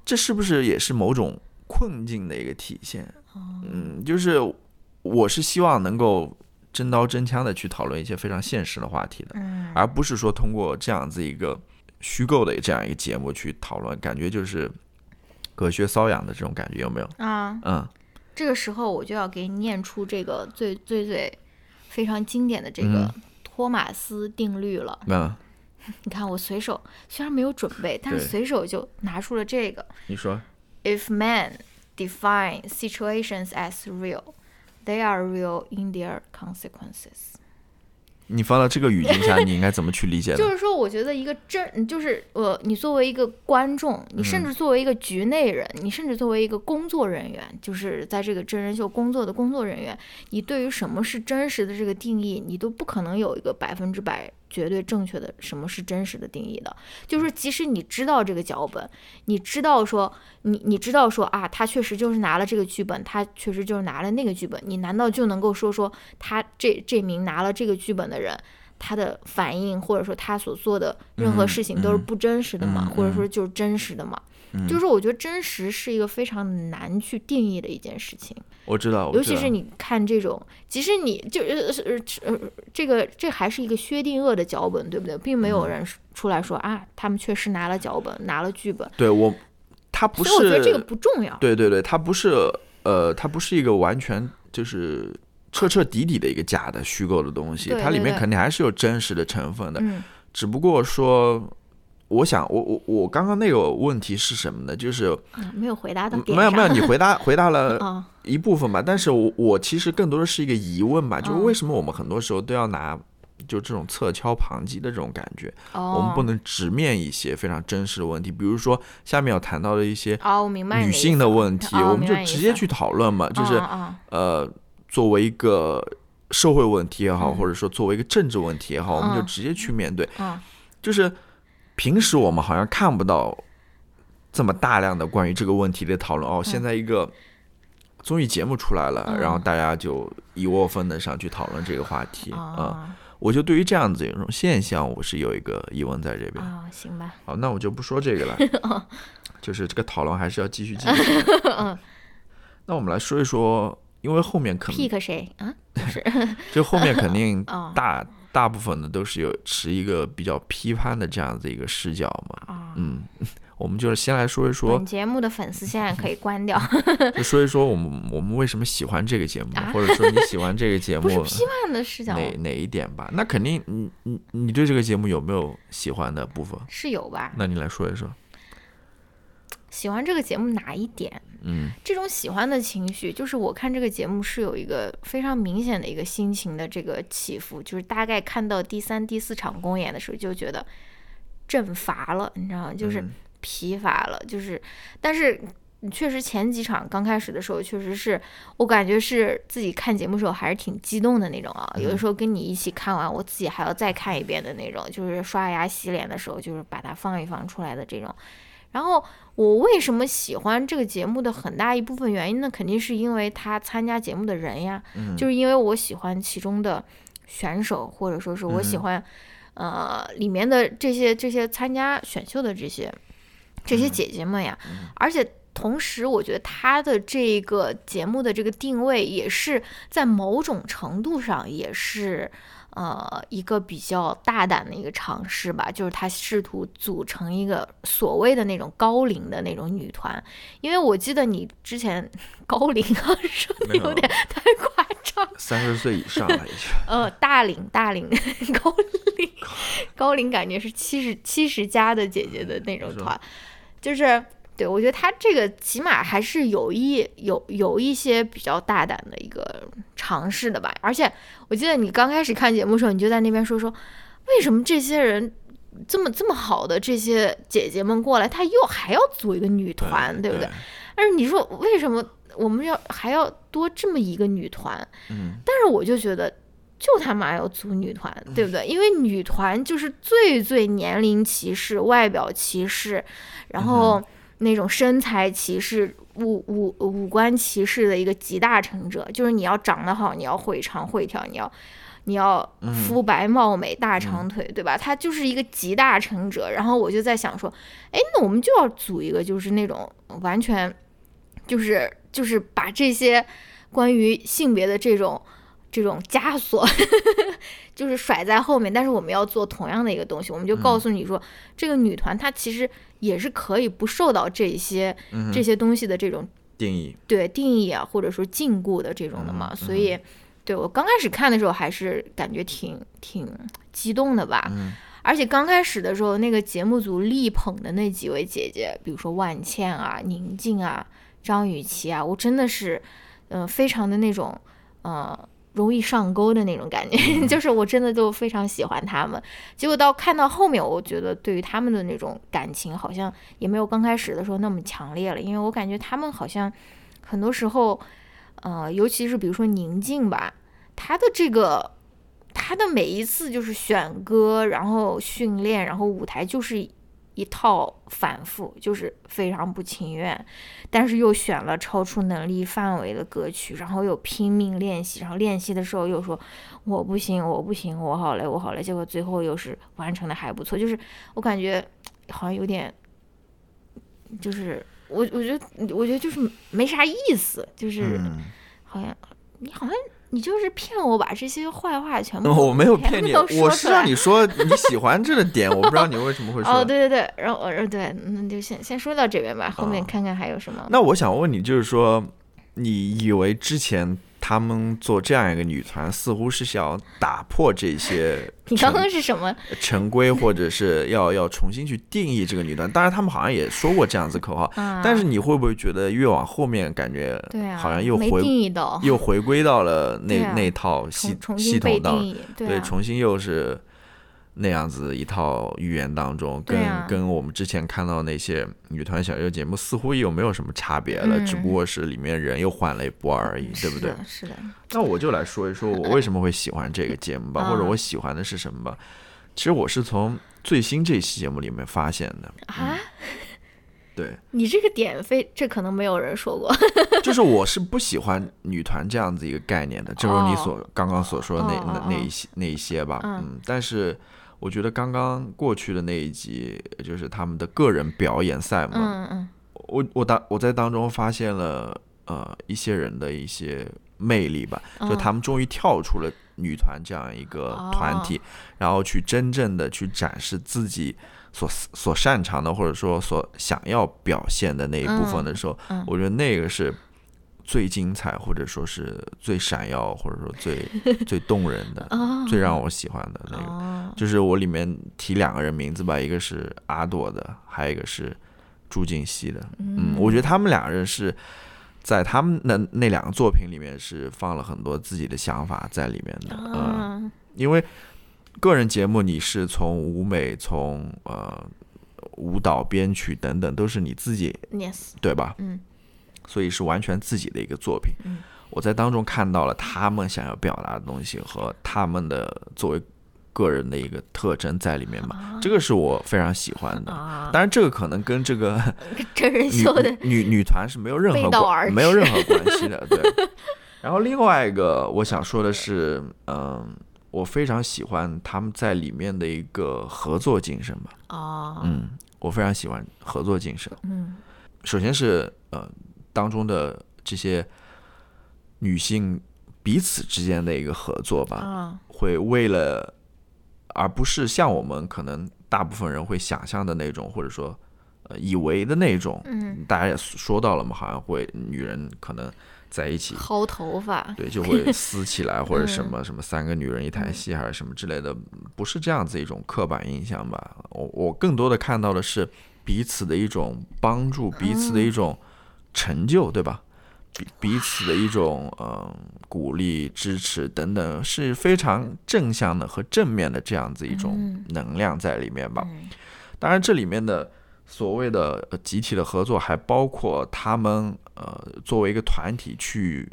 [SPEAKER 2] 这是不是也是某种困境的一个体现？嗯，就是我是希望能够真刀真枪的去讨论一些非常现实的话题的，
[SPEAKER 1] 嗯，
[SPEAKER 2] 而不是说通过这样子一个虚构的这样一个节目去讨论，感觉就是隔靴搔痒的这种感觉，有没有？
[SPEAKER 1] 啊，
[SPEAKER 2] 嗯，
[SPEAKER 1] 这个时候我就要给你念出这个最最最非常经典的这个托马斯定律了。
[SPEAKER 2] 嗯，(laughs)
[SPEAKER 1] 你看我随手虽然没有准备，但是随手就拿出了这个。
[SPEAKER 2] 你说
[SPEAKER 1] ，If man define situations as real, they are real in their consequences.
[SPEAKER 2] 你放到这个语境下，你应该怎么去理解？(laughs)
[SPEAKER 1] 就是说，我觉得一个真，就是呃，你作为一个观众，你甚至作为一个局内人，你甚至作为一个工作人员，就是在这个真人秀工作的工作人员，你对于什么是真实的这个定义，你都不可能有一个百分之百。绝对正确的什么是真实的定义的，就是即使你知道这个脚本，你知道说你你知道说啊，他确实就是拿了这个剧本，他确实就是拿了那个剧本，你难道就能够说说他这这名拿了这个剧本的人，他的反应或者说他所做的任何事情都是不真实的吗？或者说就是真实的吗？就是我觉得真实是一个非常难去定义的一件事情。
[SPEAKER 2] 我知道，
[SPEAKER 1] 尤其是你看这种，即使你就呃呃这个这还是一个薛定谔的脚本，对不对？并没有人出来说啊，他们确实拿了脚本，拿了剧本。
[SPEAKER 2] 对我，他不是，
[SPEAKER 1] 我觉得这个不重要。
[SPEAKER 2] 对对对，他不是呃，他不是一个完全就是彻彻底底的一个假的虚构的东西，它里面肯定还是有真实的成分的，只不过说。我想，我我我刚刚那个问题是什么呢？就是
[SPEAKER 1] 没有回答到
[SPEAKER 2] 没有没有，你回答回答了 (laughs) 一部分吧。但是我我其实更多的是一个疑问吧，就是为什么我们很多时候都要拿就这种侧敲旁击的这种感觉？我们不能直面一些非常真实的问题，比如说下面要谈到的一些女性的问题，我们就直接去讨论嘛。就是呃，作为一个社会问题也好，或者说作为一个政治问题也好，我们就直接去面对。就是。平时我们好像看不到这么大量的关于这个问题的讨论哦。现在一个综艺节目出来了，然后大家就一窝蜂的上去讨论这个话题啊。我就对于这样子一种现象，我是有一个疑问在这边
[SPEAKER 1] 啊。行吧，
[SPEAKER 2] 好，那我就不说这个了，(laughs) 就是这个讨论还是要继续继续。(laughs) 那我们来说一说，因为后面可能
[SPEAKER 1] pick 谁啊？是，(laughs)
[SPEAKER 2] 就后面肯定大。大部分的都是有持一个比较批判的这样子一个视角嘛，嗯，(laughs) 我们就是先来说一说
[SPEAKER 1] 本节目的粉丝现在可以关掉，(laughs)
[SPEAKER 2] 就说一说我们我们为什么喜欢这个节目，或者说你喜欢这个节目，(laughs)
[SPEAKER 1] 批判的视角，
[SPEAKER 2] 哪哪一点吧？那肯定，你你你对这个节目有没有喜欢的部分？
[SPEAKER 1] 是有吧？
[SPEAKER 2] 那你来说一说。
[SPEAKER 1] 喜欢这个节目哪一点？
[SPEAKER 2] 嗯，
[SPEAKER 1] 这种喜欢的情绪，就是我看这个节目是有一个非常明显的一个心情的这个起伏，就是大概看到第三、第四场公演的时候，就觉得阵乏了，你知道吗？就是疲乏了，就是，但是确实前几场刚开始的时候，确实是我感觉是自己看节目时候还是挺激动的那种啊。有的时候跟你一起看完，我自己还要再看一遍的那种，就是刷牙洗脸的时候，就是把它放一放出来的这种。然后我为什么喜欢这个节目的很大一部分原因呢？肯定是因为他参加节目的人呀，就是因为我喜欢其中的选手，或者说是我喜欢，呃，里面的这些这些参加选秀的这些这些姐姐们呀。而且同时，我觉得他的这个节目的这个定位也是在某种程度上也是。呃，一个比较大胆的一个尝试吧，就是他试图组成一个所谓的那种高龄的那种女团，因为我记得你之前高龄啊说的有点太夸张，
[SPEAKER 2] 三十岁以上了已经。
[SPEAKER 1] 呃，大龄大龄高龄高龄感觉是七十七十加的姐姐的那种团，就是。对，我觉得他这个起码还是有一有有一些比较大胆的一个尝试的吧。而且我记得你刚开始看节目的时候，你就在那边说说，为什么这些人这么这么好的这些姐姐们过来，他又还要组一个女团，
[SPEAKER 2] 对
[SPEAKER 1] 不对？但是你说为什么我们要还要多这么一个女团？
[SPEAKER 2] 嗯，
[SPEAKER 1] 但是我就觉得就他妈要组女团，对不对？因为女团就是最最年龄歧视、外表歧视，然后。那种身材歧视、五五五官歧视的一个集大成者，就是你要长得好，你要会唱会跳，你要你要肤白貌美、大长腿，对吧？他就是一个集大成者。然后我就在想说，哎，那我们就要组一个，就是那种完全就是就是把这些关于性别的这种这种枷锁，(laughs) 就是甩在后面。但是我们要做同样的一个东西，我们就告诉你说，这个女团她其实也是可以不受到这些这些东西的这种。
[SPEAKER 2] 定义
[SPEAKER 1] 对定义啊，或者说禁锢的这种的嘛，所以对我刚开始看的时候还是感觉挺挺激动的吧。
[SPEAKER 2] 嗯，
[SPEAKER 1] 而且刚开始的时候，那个节目组力捧的那几位姐姐，比如说万茜啊、宁静啊、张雨绮啊，我真的是嗯非常的那种呃。容易上钩的那种感觉，(laughs) 就是我真的就非常喜欢他们。结果到看到后面，我觉得对于他们的那种感情，好像也没有刚开始的时候那么强烈了。因为我感觉他们好像很多时候，呃，尤其是比如说宁静吧，他的这个他的每一次就是选歌，然后训练，然后舞台就是。一套反复就是非常不情愿，但是又选了超出能力范围的歌曲，然后又拼命练习，然后练习的时候又说我不行，我不行，我好累，我好累，结果最后又是完成的还不错，就是我感觉好像有点，就是我我觉得我觉得就是没啥意思，就是好像你好像。你就是骗我把这些坏话全部 (laughs)
[SPEAKER 2] 我没有骗你，我是让你说你喜欢这个点，我不知道你为什么会说。
[SPEAKER 1] 哦，对对对，然后呃对，那就先先说到这边吧，后面看看还有什么。
[SPEAKER 2] 那我想问你，就是说，你以为之前？他们做这样一个女团，似乎是想打破这些。(laughs)
[SPEAKER 1] 你刚刚是什么？
[SPEAKER 2] 陈规，或者是要要重新去定义这个女团。当然，他们好像也说过这样子口号。但是你会不会觉得越往后面，感觉好像又回又回归到了那那套系系统当对，重新又是。那样子一套语言当中，跟跟我们之前看到那些女团小秀节目似乎又没有什么差别了，只不过是里面人又换了一波而已，对不对？
[SPEAKER 1] 是的。
[SPEAKER 2] 那我就来说一说我为什么会喜欢这个节目吧，(laughs) 或者我喜欢的是什么吧。其实我是从最新这期节目里面发现的
[SPEAKER 1] 啊。
[SPEAKER 2] 对。
[SPEAKER 1] 你这个点非这可能没有人说过。(laughs)
[SPEAKER 2] 就是我是不喜欢女团这样子一个概念的，正如你所刚刚所说的那那那一些那一些吧。嗯。但是。我觉得刚刚过去的那一集就是他们的个人表演赛嘛。
[SPEAKER 1] 嗯嗯。
[SPEAKER 2] 我我当我在当中发现了呃一些人的一些魅力吧，就他们终于跳出了女团这样一个团体，然后去真正的去展示自己所所擅长的或者说所想要表现的那一部分的时候，我觉得那个是。最精彩，或者说是最闪耀，或者说最 (laughs) 最动人的，最让我喜欢的那个，就是我里面提两个人名字吧，一个是阿朵的，还有一个是朱静熙的。嗯，我觉得他们两个人是在他们的那两个作品里面是放了很多自己的想法在里面的。嗯，因为个人节目你是从舞美、从呃舞蹈、编曲等等都是你自己
[SPEAKER 1] ，yes，
[SPEAKER 2] 对吧？
[SPEAKER 1] 嗯。
[SPEAKER 2] 所以是完全自己的一个作品，我在当中看到了他们想要表达的东西和他们的作为个人的一个特征在里面嘛，这个是我非常喜欢的。当然，这个可能跟这个
[SPEAKER 1] 真 (laughs) 人秀的
[SPEAKER 2] 女女团是没有任何关没有任何关系的。(laughs) 对。然后另外一个我想说的是，嗯，我非常喜欢他们在里面的一个合作精神吧。
[SPEAKER 1] 哦。
[SPEAKER 2] 嗯，我非常喜欢合作精神。
[SPEAKER 1] 嗯。
[SPEAKER 2] 首先是呃。当中的这些女性彼此之间的一个合作吧，会为了，而不是像我们可能大部分人会想象的那种，或者说呃以为的那种，
[SPEAKER 1] 嗯，
[SPEAKER 2] 大家也说到了嘛，好像会女人可能在一起
[SPEAKER 1] 薅头发，
[SPEAKER 2] 对，就 (laughs) 会撕起来或者什么什么三个女人一台戏还是什么之类的，不是这样子一种刻板印象吧？我我更多的看到的是彼此的一种帮助，彼此的一种。成就对吧？彼彼此的一种嗯鼓励、支持等等，是非常正向的和正面的这样子一种能量在里面吧。当然，这里面的所谓的集体的合作，还包括他们呃作为一个团体去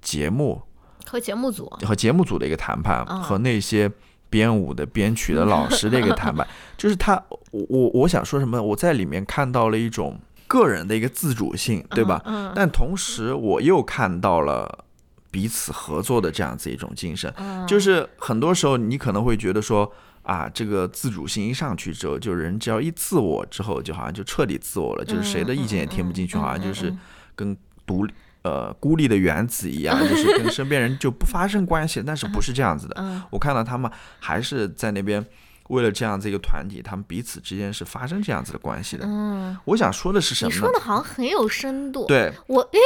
[SPEAKER 2] 节目
[SPEAKER 1] 和节目组
[SPEAKER 2] 和节目组的一个谈判，和那些编舞的、编曲的老师的一个谈判。(laughs) 就是他，我我我想说什么？我在里面看到了一种。个人的一个自主性，对吧？但同时，我又看到了彼此合作的这样子一种精神。就是很多时候你可能会觉得说啊，这个自主性一上去之后，就人只要一自我之后，就好像就彻底自我了，就是谁的意见也听不进去，好像就是跟独立。呃，孤立的原子一样，(laughs) 就是跟身边人就不发生关系，但是不是这样子的。我看到他们还是在那边。为了这样子一个团体，他们彼此之间是发生这样子的关系的。嗯，我想说的是什么？
[SPEAKER 1] 你说的好像很有深度。
[SPEAKER 2] 对，
[SPEAKER 1] 我哎，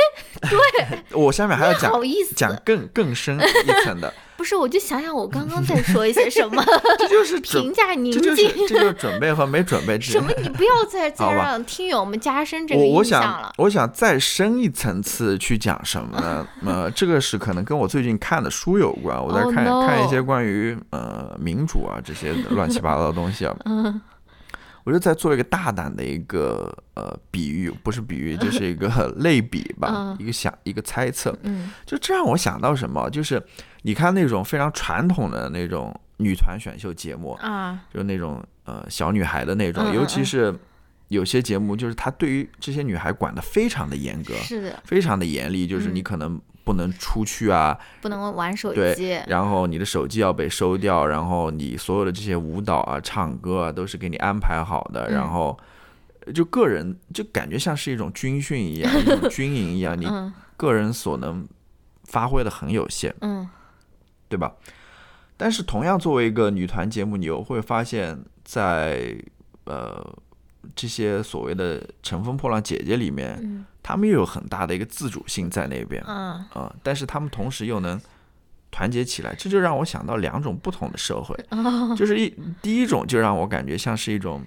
[SPEAKER 1] 对，(laughs)
[SPEAKER 2] 我下面还要讲，讲更更深一层的。
[SPEAKER 1] 不是，我就想想我刚刚在说一些什么。(laughs)
[SPEAKER 2] 这就是
[SPEAKER 1] 评价宁静，
[SPEAKER 2] 这就是准备和没准备之间
[SPEAKER 1] 什么？你不要再再 (laughs) 让听友们加深这个印
[SPEAKER 2] 象了。我想再深一层次去讲什么呢？(laughs) 呃，这个是可能跟我最近看的书有关。我在看看一些关于呃民主啊这些乱七八糟的东西啊。嗯。我就在做一个大胆的一个呃比喻，不是比喻，就是一个类比吧，一个想一个猜测。嗯，就这让我想到什么？就是你看那种非常传统的那种女团选秀节目啊，就是那种呃小女孩的那种，尤其是有些节目，就是他对于这些女孩管的非常的严格，
[SPEAKER 1] 是的，
[SPEAKER 2] 非常的严厉，就是你可能。不能出去啊！
[SPEAKER 1] 不能玩手
[SPEAKER 2] 机。然后你的手机要被收掉，然后你所有的这些舞蹈啊、唱歌啊，都是给你安排好的。然后就个人就感觉像是一种军训一样，一种军营一样，你个人所能发挥的很有限，嗯，对吧？但是同样作为一个女团节目，你又会发现，在呃。这些所谓的《乘风破浪姐姐》里面，他们又有很大的一个自主性在那边，啊，但是她们同时又能团结起来，这就让我想到两种不同的社会，就是一第一种就让我感觉像是一种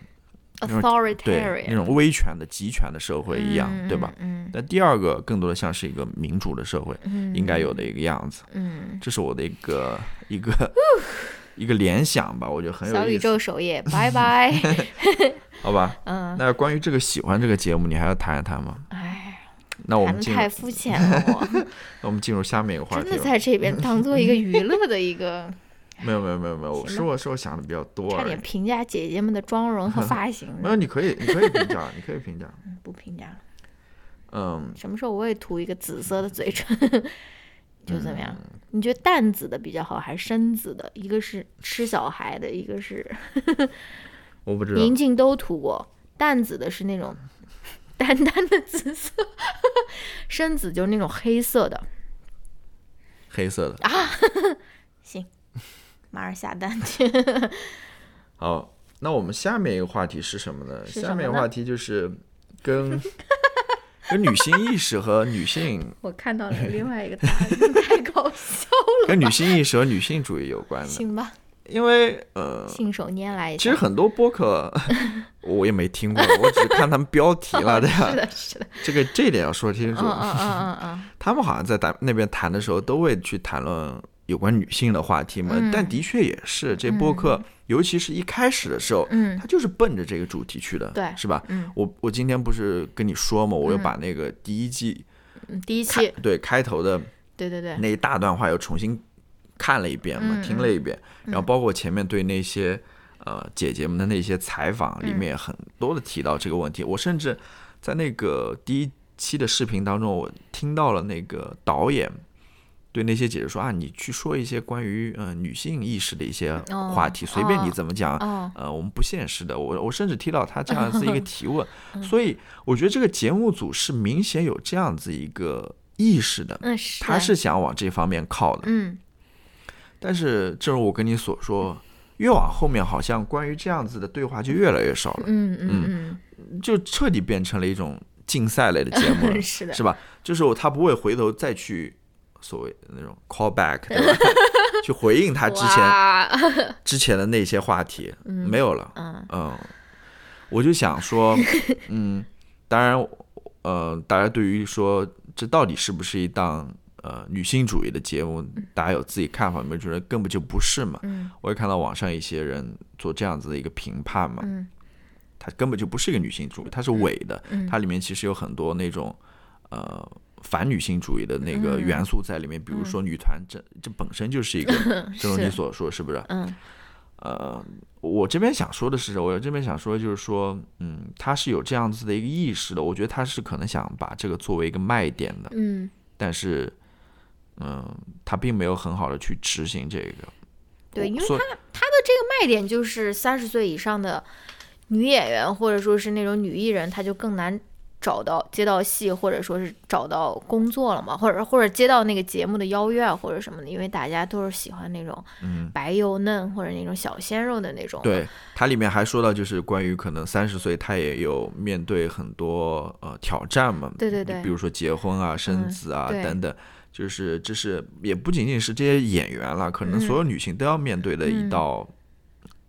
[SPEAKER 1] authoritarian
[SPEAKER 2] 那种威权的集权的社会一样，对吧？嗯。那第二个更多的像是一个民主的社会应该有的一个样子，嗯，这是我的一个 (laughs) 一个 (laughs) 一个联想吧，我觉得很有意思
[SPEAKER 1] 小宇宙首页，拜拜。(laughs)
[SPEAKER 2] 好吧，嗯，那关于这个喜欢这个节目，你还要谈一谈吗？
[SPEAKER 1] 哎，
[SPEAKER 2] 那我们
[SPEAKER 1] 太肤浅了，我。
[SPEAKER 2] 那我们进入下面一个话题。
[SPEAKER 1] 真的在这边当做一个娱乐的一个。
[SPEAKER 2] 没有没有没有没有，是我是我想的比较多。
[SPEAKER 1] 差点评价姐姐们的妆容和发型。(laughs)
[SPEAKER 2] 没有，你可以你可以评价，你可以评价。
[SPEAKER 1] 不评价。
[SPEAKER 2] 嗯。
[SPEAKER 1] 什么时候我也涂一个紫色的嘴唇，(laughs) 就怎么样？你觉得淡紫的比较好，还是深紫的？一个是吃小孩的，一个是。(laughs)
[SPEAKER 2] 我不知道，
[SPEAKER 1] 宁静都涂过，淡紫的是那种淡淡的紫色，深紫就是那种黑色的，
[SPEAKER 2] 黑色的
[SPEAKER 1] 啊，行，马上下单去。(laughs)
[SPEAKER 2] 好，那我们下面一个话题是什么呢？下面一个话题就是跟 (laughs) 跟女性意识和女性，
[SPEAKER 1] 我看到了另外一个答案，太搞笑了，
[SPEAKER 2] 跟女性意识和女性主义有关的，
[SPEAKER 1] 行吧。
[SPEAKER 2] 因为呃，
[SPEAKER 1] 信手拈来。
[SPEAKER 2] 其实很多播客 (laughs) 我也没听过，我只看他们标题了，对
[SPEAKER 1] 吧？是的，是的。
[SPEAKER 2] 这个这一点要说清楚。
[SPEAKER 1] 嗯嗯嗯嗯
[SPEAKER 2] 他们好像在谈那边谈的时候，都会去谈论有关女性的话题嘛。但的确也是，这播客尤其是一开始的时候，嗯，他就是奔着这个主题去的，
[SPEAKER 1] 对，
[SPEAKER 2] 是吧？
[SPEAKER 1] 嗯。
[SPEAKER 2] 我我今天不是跟你说嘛，我又把那个第一季，
[SPEAKER 1] 第一期
[SPEAKER 2] 对开头的，
[SPEAKER 1] 对对对，
[SPEAKER 2] 那一大段话又重新。看了一遍嘛，听了一遍，然后包括前面对那些呃姐姐们的那些采访，里面也很多的提到这个问题。我甚至在那个第一期的视频当中，我听到了那个导演对那些姐姐说啊，你去说一些关于呃女性意识的一些话题，随便你怎么讲，呃，我们不现实的。我我甚至提到他这样子一个提问，(laughs) 所以我觉得这个节目组是明显有这样子一个意识的，他是想往这方面靠的，
[SPEAKER 1] 嗯。
[SPEAKER 2] 但是，正如我跟你所说，越往后面，好像关于这样子的对话就越来越少了。
[SPEAKER 1] 嗯嗯
[SPEAKER 2] 嗯，就彻底变成了一种竞赛类的节目 (laughs) 了，
[SPEAKER 1] 是的，
[SPEAKER 2] 是吧？就是他不会回头再去所谓那种 call back，(laughs) 对吧？(laughs) 去回应他之前 (laughs) 之前的那些话题，没有了。嗯嗯，我就想说，嗯，当然，呃，大家对于说这到底是不是一档？呃，女性主义的节目，大家有自己看法没？觉得根本就不是嘛。嗯，我也看到网上一些人做这样子的一个评判嘛。嗯，它根本就不是一个女性主义，它是伪的。嗯，它里面其实有很多那种呃反女性主义的那个元素在里面。比如说女团，这这本身就是一个，(laughs) 正如你所说，是不是？
[SPEAKER 1] 嗯。
[SPEAKER 2] 呃，我这边想说的是，我这边想说就是说，嗯，他是有这样子的一个意识的。我觉得他是可能想把这个作为一个卖点的。
[SPEAKER 1] 嗯，
[SPEAKER 2] 但是。嗯，他并没有很好的去执行这个。
[SPEAKER 1] 对，因为他他的这个卖点就是三十岁以上的女演员或者说是那种女艺人，她就更难。找到接到戏，或者说是找到工作了嘛，或者或者接到那个节目的邀约啊，或者什么的，因为大家都是喜欢那种白又嫩或者那种小鲜肉的那种。
[SPEAKER 2] 对，它里面还说到，就是关于可能三十岁他也有面对很多呃挑战嘛。
[SPEAKER 1] 对对对。
[SPEAKER 2] 比如说结婚啊、生子啊等等，就是这是也不仅仅是这些演员了，可能所有女性都要面对的一道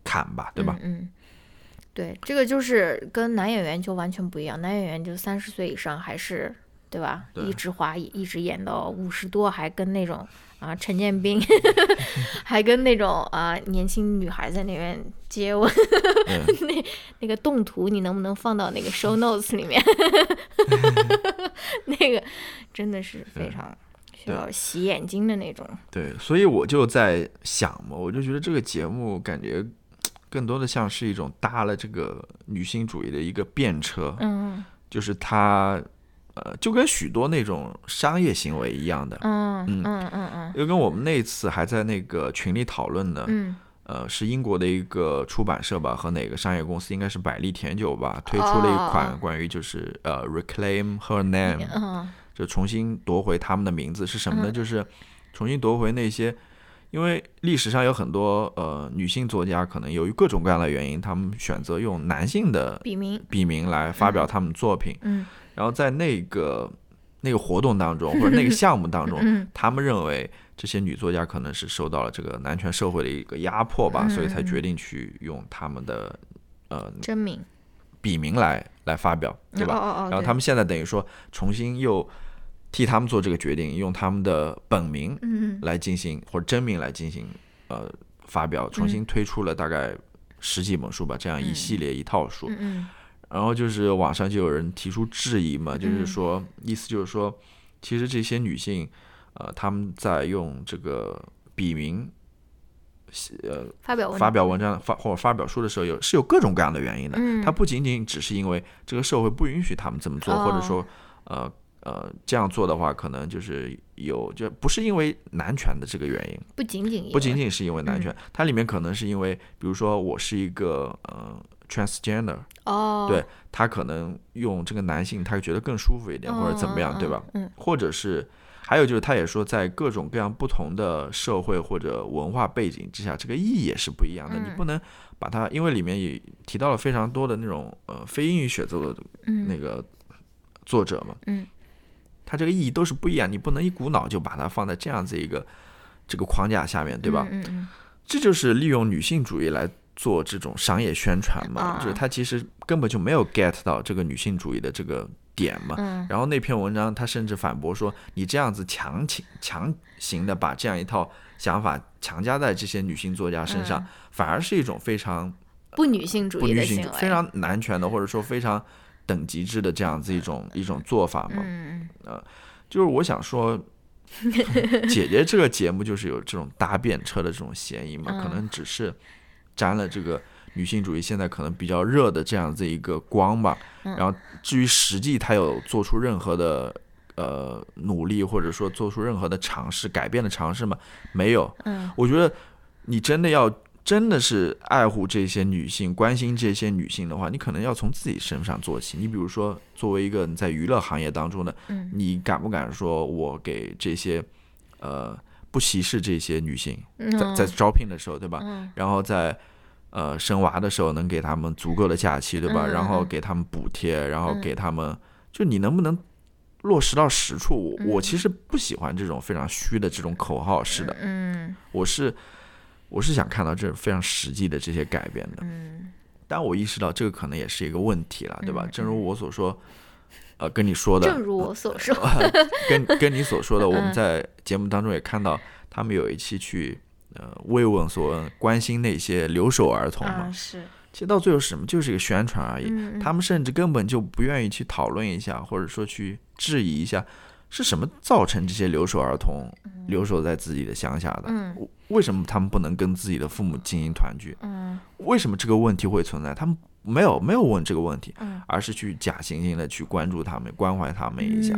[SPEAKER 2] 坎吧，对吧？
[SPEAKER 1] 嗯。对，这个就是跟男演员就完全不一样。男演员就三十岁以上还是对吧？一直滑，一直演到五十多，还跟那种啊陈建斌，(laughs) 还跟那种啊年轻女孩在那边接吻。(laughs) 那那个动图你能不能放到那个 show notes 里面？(laughs) 那个真的是非常需要洗眼睛的那种。
[SPEAKER 2] 对，所以我就在想嘛，我就觉得这个节目感觉。更多的像是一种搭了这个女性主义的一个便车，
[SPEAKER 1] 嗯，
[SPEAKER 2] 就是它，呃，就跟许多那种商业行为一样的，
[SPEAKER 1] 嗯嗯。嗯嗯，
[SPEAKER 2] 又跟我们那次还在那个群里讨论的，
[SPEAKER 1] 嗯，
[SPEAKER 2] 呃，是英国的一个出版社吧，和哪个商业公司，应该是百利甜酒吧，推出了一款关于就是呃，reclaim her name，就重新夺回他们的名字是什么呢？就是重新夺回那些。因为历史上有很多呃女性作家，可能由于各种各样的原因，他们选择用男性的
[SPEAKER 1] 笔名
[SPEAKER 2] 笔名来发表他们作品。
[SPEAKER 1] 嗯，
[SPEAKER 2] 然后在那个那个活动当中，或者那个 (laughs) 项目当中，他们认为这些女作家可能是受到了这个男权社会的一个压迫吧，所以才决定去用他们的呃
[SPEAKER 1] 真名
[SPEAKER 2] 笔名来来发表，对吧？
[SPEAKER 1] 哦哦。
[SPEAKER 2] 然后他们现在等于说重新又。替他们做这个决定，用他们的本名来进行或者真名来进行呃发表，重新推出了大概十几本书吧，这样一系列一套书。然后就是网上就有人提出质疑嘛，就是说意思就是说，其实这些女性呃他们在用这个笔名呃
[SPEAKER 1] 发表
[SPEAKER 2] 发表文章发或者发表书的时候，有是有各种各样的原因的。它不仅仅只是因为这个社会不允许他们这么做，或者说呃。呃，这样做的话，可能就是有，就不是因为男权的这个原因，
[SPEAKER 1] 不仅仅
[SPEAKER 2] 不仅仅是因为男权，它里面可能是因为，比如说我是一个呃 transgender，
[SPEAKER 1] 哦，
[SPEAKER 2] 对他可能用这个男性，他觉得更舒服一点，或者怎么样，对吧？
[SPEAKER 1] 嗯，
[SPEAKER 2] 或者是还有就是，他也说，在各种各样不同的社会或者文化背景之下，这个意义也是不一样的。你不能把它，因为里面也提到了非常多的那种呃非英语写作的那个作者嘛，
[SPEAKER 1] 嗯。
[SPEAKER 2] 它这个意义都是不一样，你不能一股脑就把它放在这样子一个这个框架下面对吧？
[SPEAKER 1] 嗯嗯
[SPEAKER 2] 这就是利用女性主义来做这种商业宣传嘛，就是他其实根本就没有 get 到这个女性主义的这个点嘛。
[SPEAKER 1] 嗯。
[SPEAKER 2] 然后那篇文章他甚至反驳说，你这样子强行强行的把这样一套想法强加在这些女性作家身上，反而是一种非常
[SPEAKER 1] 不女性主义的行为，
[SPEAKER 2] 非常男权的，或者说非常。等级制的这样子一种一种做法嘛，呃，就是我想说，(laughs) 姐姐这个节目就是有这种搭便车的这种嫌疑嘛，可能只是沾了这个女性主义现在可能比较热的这样子一个光吧。然后至于实际她有做出任何的呃努力，或者说做出任何的尝试改变的尝试吗？没有。
[SPEAKER 1] 嗯，
[SPEAKER 2] 我觉得你真的要。真的是爱护这些女性，关心这些女性的话，你可能要从自己身上做起。你比如说，作为一个你在娱乐行业当中的，你敢不敢说，我给这些，呃，不歧视这些女性，在在招聘的时候，对吧？然后在呃生娃的时候，能给他们足够的假期，对吧？然后给他们补贴，然后给他们，就你能不能落实到实处？我其实不喜欢这种非常虚的这种口号式的，
[SPEAKER 1] 嗯，
[SPEAKER 2] 我是。我是想看到这非常实际的这些改变的，
[SPEAKER 1] 嗯，
[SPEAKER 2] 但我意识到这个可能也是一个问题了，对吧？正如我所说，呃，跟你说的，
[SPEAKER 1] 正如我所说 (laughs) (laughs)
[SPEAKER 2] 跟跟你所说的，(laughs) 我们在节目当中也看到，他们有一期去呃慰问所关心那些留守儿童嘛，
[SPEAKER 1] 是，
[SPEAKER 2] 其实到最后是什么，就是一个宣传而已，他们甚至根本就不愿意去讨论一下，或者说去质疑一下。是什么造成这些留守儿童留守在自己的乡下的？
[SPEAKER 1] 嗯，
[SPEAKER 2] 为什么他们不能跟自己的父母进行团聚？
[SPEAKER 1] 嗯，
[SPEAKER 2] 为什么这个问题会存在？他们没有没有问这个问题，而是去假惺惺的去关注他们，关怀他们一下。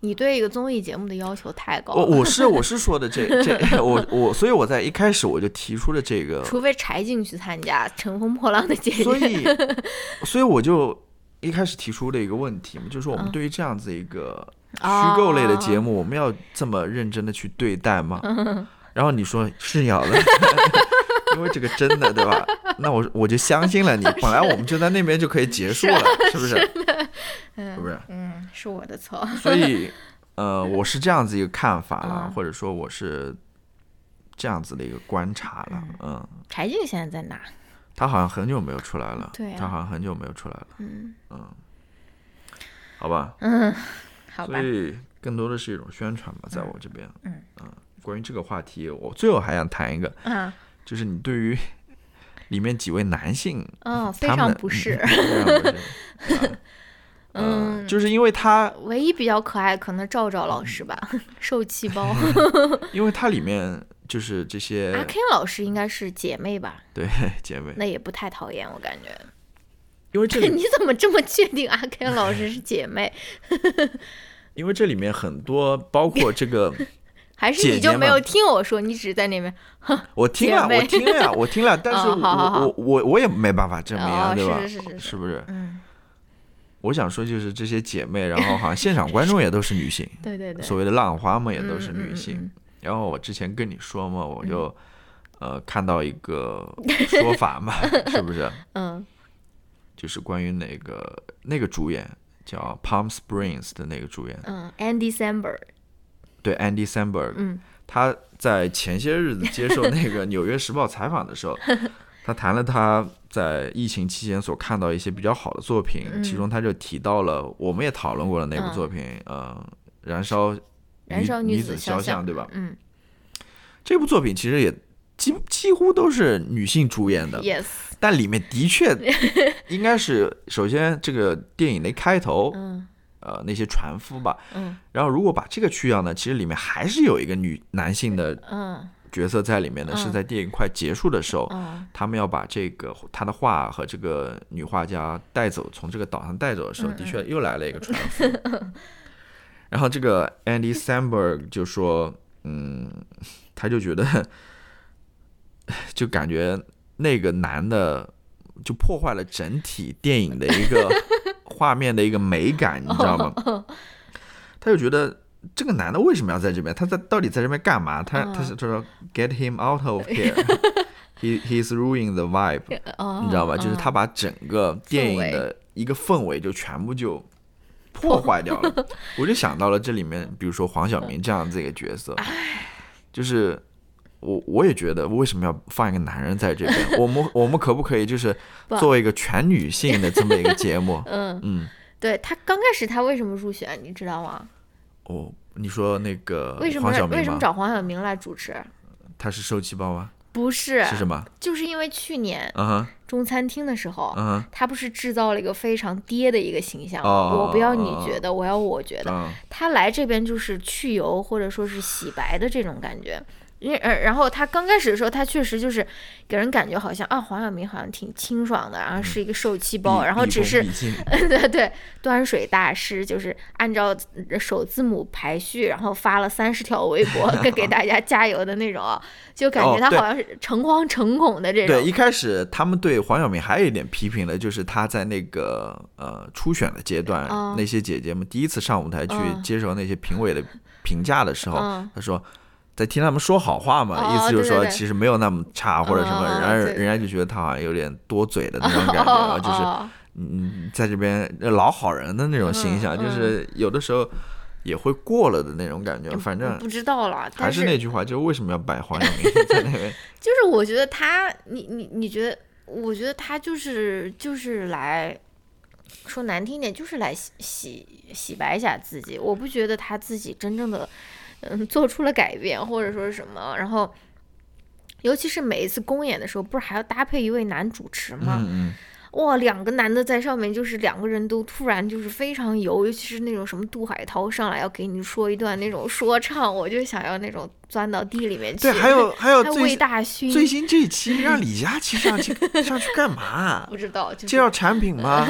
[SPEAKER 1] 你对一个综艺节目的要求太高。
[SPEAKER 2] 我我是我是说的这这 (laughs) 我我，所以我在一开始我就提出了这个，
[SPEAKER 1] 除非柴静去参加《乘风破浪的姐姐》。
[SPEAKER 2] 所以 (laughs) 所以我就一开始提出了一个问题嘛，就是我们对于这样子一个虚构类的节目，我们要这么认真的去对待吗？(laughs) 然后你说是要的。(laughs) 因为这个真的，对吧？那我我就相信了你。本来我们就在那边就可以结束了，(laughs) 是不是？是不是？
[SPEAKER 1] 嗯，是我的错。
[SPEAKER 2] 所以，呃，我是这样子一个看法了，或者说我是这样子的一个观察了。嗯。
[SPEAKER 1] 柴静现在在哪？
[SPEAKER 2] 他好像很久没有出来了。
[SPEAKER 1] 对。
[SPEAKER 2] 他好像很久没有出来了。
[SPEAKER 1] 嗯
[SPEAKER 2] 嗯。好吧。
[SPEAKER 1] 嗯。好吧。
[SPEAKER 2] 所以更多的是一种宣传吧，在我这边。嗯嗯。关于这个话题，我最后还想谈一个。
[SPEAKER 1] 嗯。(laughs)
[SPEAKER 2] 就是你对于 (laughs) 里面几位男性，
[SPEAKER 1] 嗯，非常不适。(laughs)
[SPEAKER 2] 嗯，就是因为他
[SPEAKER 1] 唯一比较可爱，可能赵赵老师吧，受气包。
[SPEAKER 2] 因为它里面就是这些。
[SPEAKER 1] 阿 Ken 老师应该是姐妹吧？
[SPEAKER 2] 对，姐妹。
[SPEAKER 1] 那也不太讨厌，我感觉。
[SPEAKER 2] 因为这 (laughs)
[SPEAKER 1] 你怎么这么确定阿 Ken 老师是姐妹？(laughs)
[SPEAKER 2] 因为这里面很多，包括这个。(laughs)
[SPEAKER 1] 还是你就没有听我说，你只是在那边。
[SPEAKER 2] 我听了，我听了，我听了，但是我我我我也没办法证明啊，对吧？
[SPEAKER 1] 是是是，
[SPEAKER 2] 是不是？
[SPEAKER 1] 嗯。
[SPEAKER 2] 我想说，就是这些姐妹，然后好像现场观众也都是女性，
[SPEAKER 1] 对对对，
[SPEAKER 2] 所谓的浪花嘛，也都是女性。然后我之前跟你说嘛，我就呃看到一个说法嘛，是不是？
[SPEAKER 1] 嗯。
[SPEAKER 2] 就是关于那个那个主演叫 Palm Springs 的那个主演，
[SPEAKER 1] 嗯，Andy Samberg。
[SPEAKER 2] 对，Andy Samberg，
[SPEAKER 1] 嗯，
[SPEAKER 2] 他在前些日子接受那个《纽约时报》采访的时候，(laughs) 他谈了他在疫情期间所看到一些比较好的作品，其中他就提到了我们也讨论过的那部作品，呃，《燃烧
[SPEAKER 1] 燃烧
[SPEAKER 2] 女
[SPEAKER 1] 子
[SPEAKER 2] 肖
[SPEAKER 1] 像》，
[SPEAKER 2] 对吧？
[SPEAKER 1] 嗯，
[SPEAKER 2] 这部作品其实也几几乎都是女性主演的
[SPEAKER 1] ，yes，
[SPEAKER 2] 但里面的确 (laughs) 应该是首先这个电影的开头，
[SPEAKER 1] 嗯。
[SPEAKER 2] 呃，那些船夫吧，
[SPEAKER 1] 嗯，
[SPEAKER 2] 然后如果把这个去掉呢，其实里面还是有一个女男性的角色在里面的，是在电影快结束的时候，他们要把这个他的画和这个女画家带走，从这个岛上带走的时候，的确又来了一个船夫。(laughs) 然后这个 Andy Samberg 就说，嗯，他就觉得，就感觉那个男的就破坏了整体电影的一个。(laughs) 画面的一个美感，你知道吗？(laughs) 他就觉得这个男的为什么要在这边？他在到底在这边干嘛？他他是他说 get him out of (laughs) here，he he's ruining the vibe，你知道吧？就是他把整个电影的一个氛围就全部就破坏掉了。我就想到了这里面，比如说黄晓明这样子一个角色，就是。我我也觉得，为什么要放一个男人在这边？(laughs) 我们我们可不可以就是做一个全女性的这么一个节目？(laughs)
[SPEAKER 1] 嗯
[SPEAKER 2] 嗯，
[SPEAKER 1] 对他刚开始他为什么入选，你知道吗？
[SPEAKER 2] 哦，你说那个
[SPEAKER 1] 为什么为什么找黄晓明来主持？
[SPEAKER 2] 他是受气包吗？
[SPEAKER 1] 不是，
[SPEAKER 2] 是什么？
[SPEAKER 1] 就是因为去年
[SPEAKER 2] 嗯
[SPEAKER 1] 中餐厅的时候，
[SPEAKER 2] 嗯
[SPEAKER 1] 他不是制造了一个非常爹的一个形象吗？我不要你觉得，我要我觉得，他来这边就是去油或者说是洗白的这种感觉。因呃，然后他刚开始的时候，他确实就是给人感觉好像啊，黄晓明好像挺清爽的，然后是一个受气包，然后只是 (laughs) 对对端水大师，就是按照首字母排序，然后发了三十条微博 (laughs) 给给大家加油的那种，就感觉他好像是诚惶诚恐的这
[SPEAKER 2] 种。对，一开始他们对黄晓明还有一点批评的，就是他在那个呃初选的阶段，那些姐姐们第一次上舞台去接受那些评委的评价的时候，他说。在听他们说好话嘛，意思就是说其实没有那么差或者什么，然后人家就觉得他好像有点多嘴的那种感觉，就是嗯，在这边老好人的那种形象，就是有的时候也会过了的那种感觉。反正
[SPEAKER 1] 不知道了，
[SPEAKER 2] 还
[SPEAKER 1] 是
[SPEAKER 2] 那句话，就是为什么要摆黄晓明在那边？(laughs)
[SPEAKER 1] 就是我觉得他，你你你觉得？我觉得他就是就是来说难听点，就是来洗洗洗白一下自己。我不觉得他自己真正的。嗯，做出了改变或者说是什么，然后，尤其是每一次公演的时候，不是还要搭配一位男主持吗？哇，两个男的在上面，就是两个人都突然就是非常油，尤其是那种什么杜海涛上来要给你说一段那种说唱，我就想要那种钻到地里面去。
[SPEAKER 2] 对，还有 (laughs) 还有
[SPEAKER 1] 魏大勋
[SPEAKER 2] 最新这一期 (laughs) 让李佳琦上去 (laughs) 上去干嘛？
[SPEAKER 1] 不知道，
[SPEAKER 2] 介绍产品吗？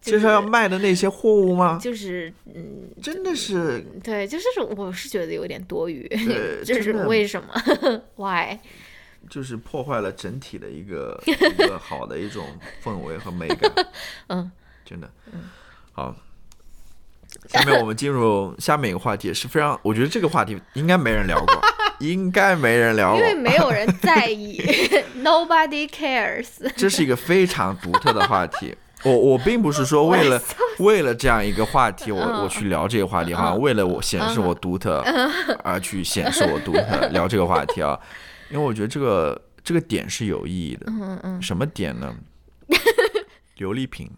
[SPEAKER 2] 介绍要卖的那些货物吗？
[SPEAKER 1] 就是嗯，
[SPEAKER 2] 真的是
[SPEAKER 1] 对，就是我是觉得有点多余，
[SPEAKER 2] 对，
[SPEAKER 1] 这是为什么？Why？
[SPEAKER 2] 就是破坏了整体的一个 (laughs) 一个好的一种氛围和美感，(laughs)
[SPEAKER 1] 嗯，
[SPEAKER 2] 真的，嗯，好，下面我们进入下面一个话题，是非常，我觉得这个话题应该没人聊过，应该没人聊过，
[SPEAKER 1] 因为没有人在意，(laughs) Nobody cares，
[SPEAKER 2] 这是一个非常独特的话题，我我并不是说为了为了这样一个话题，我我去聊这个话题哈，为了我显示我独特而去显示我独特聊这个话题啊。因为我觉得这个这个点是有意义的，
[SPEAKER 1] 嗯嗯，
[SPEAKER 2] 什么点呢？(laughs) 刘丽萍，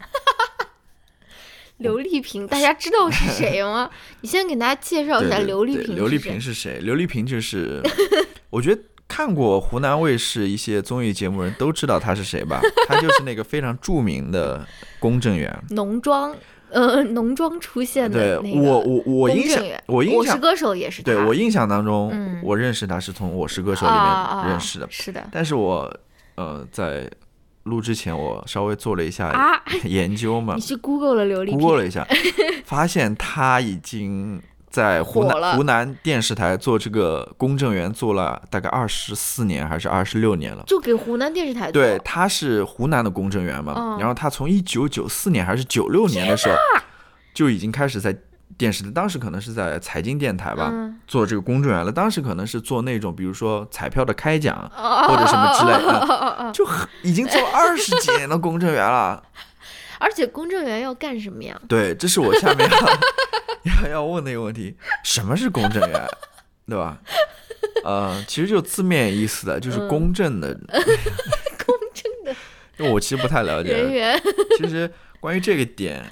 [SPEAKER 2] (laughs)
[SPEAKER 1] 刘丽萍，大家知道是谁吗？(laughs) 你先给大家介绍一下刘丽萍。
[SPEAKER 2] 刘丽萍是谁？刘丽萍就是，我觉得看过湖南卫视一些综艺节目人都知道她是谁吧？她就是那个非常著名的公证员，
[SPEAKER 1] 浓妆。呃，浓妆出现
[SPEAKER 2] 的对我我我印象我印象我
[SPEAKER 1] 是歌手也是
[SPEAKER 2] 对我印象当中，我认识他是从我是歌手里面认识的，
[SPEAKER 1] 是的。
[SPEAKER 2] 但是我呃在录之前，我稍微做了一下研究嘛，
[SPEAKER 1] 你去 Google 了刘丽
[SPEAKER 2] ，Google 了一下，(laughs) 发现他已经。在湖南湖南电视台做这个公证员做了大概二十四年还是二十六年了，
[SPEAKER 1] 就给湖南电视台
[SPEAKER 2] 对，他是湖南的公证员嘛，然后他从一九九四年还是九六年的时候就已经开始在电视台，当时可能是在财经电台吧做这个公证员了，当时可能是做那种比如说彩票的开奖或者什么之类的，(laughs) 就已经做二十几年的公证员了。(laughs)
[SPEAKER 1] 而且公证员要干什么呀？
[SPEAKER 2] 对，这是我下面要 (laughs) 要要问的一个问题：什么是公证员？(laughs) 对吧？呃，其实就字面意思的，就是公正的。(laughs)
[SPEAKER 1] 公正的。
[SPEAKER 2] 因为我其实不太了解。
[SPEAKER 1] 人员。
[SPEAKER 2] 其实关于这个点，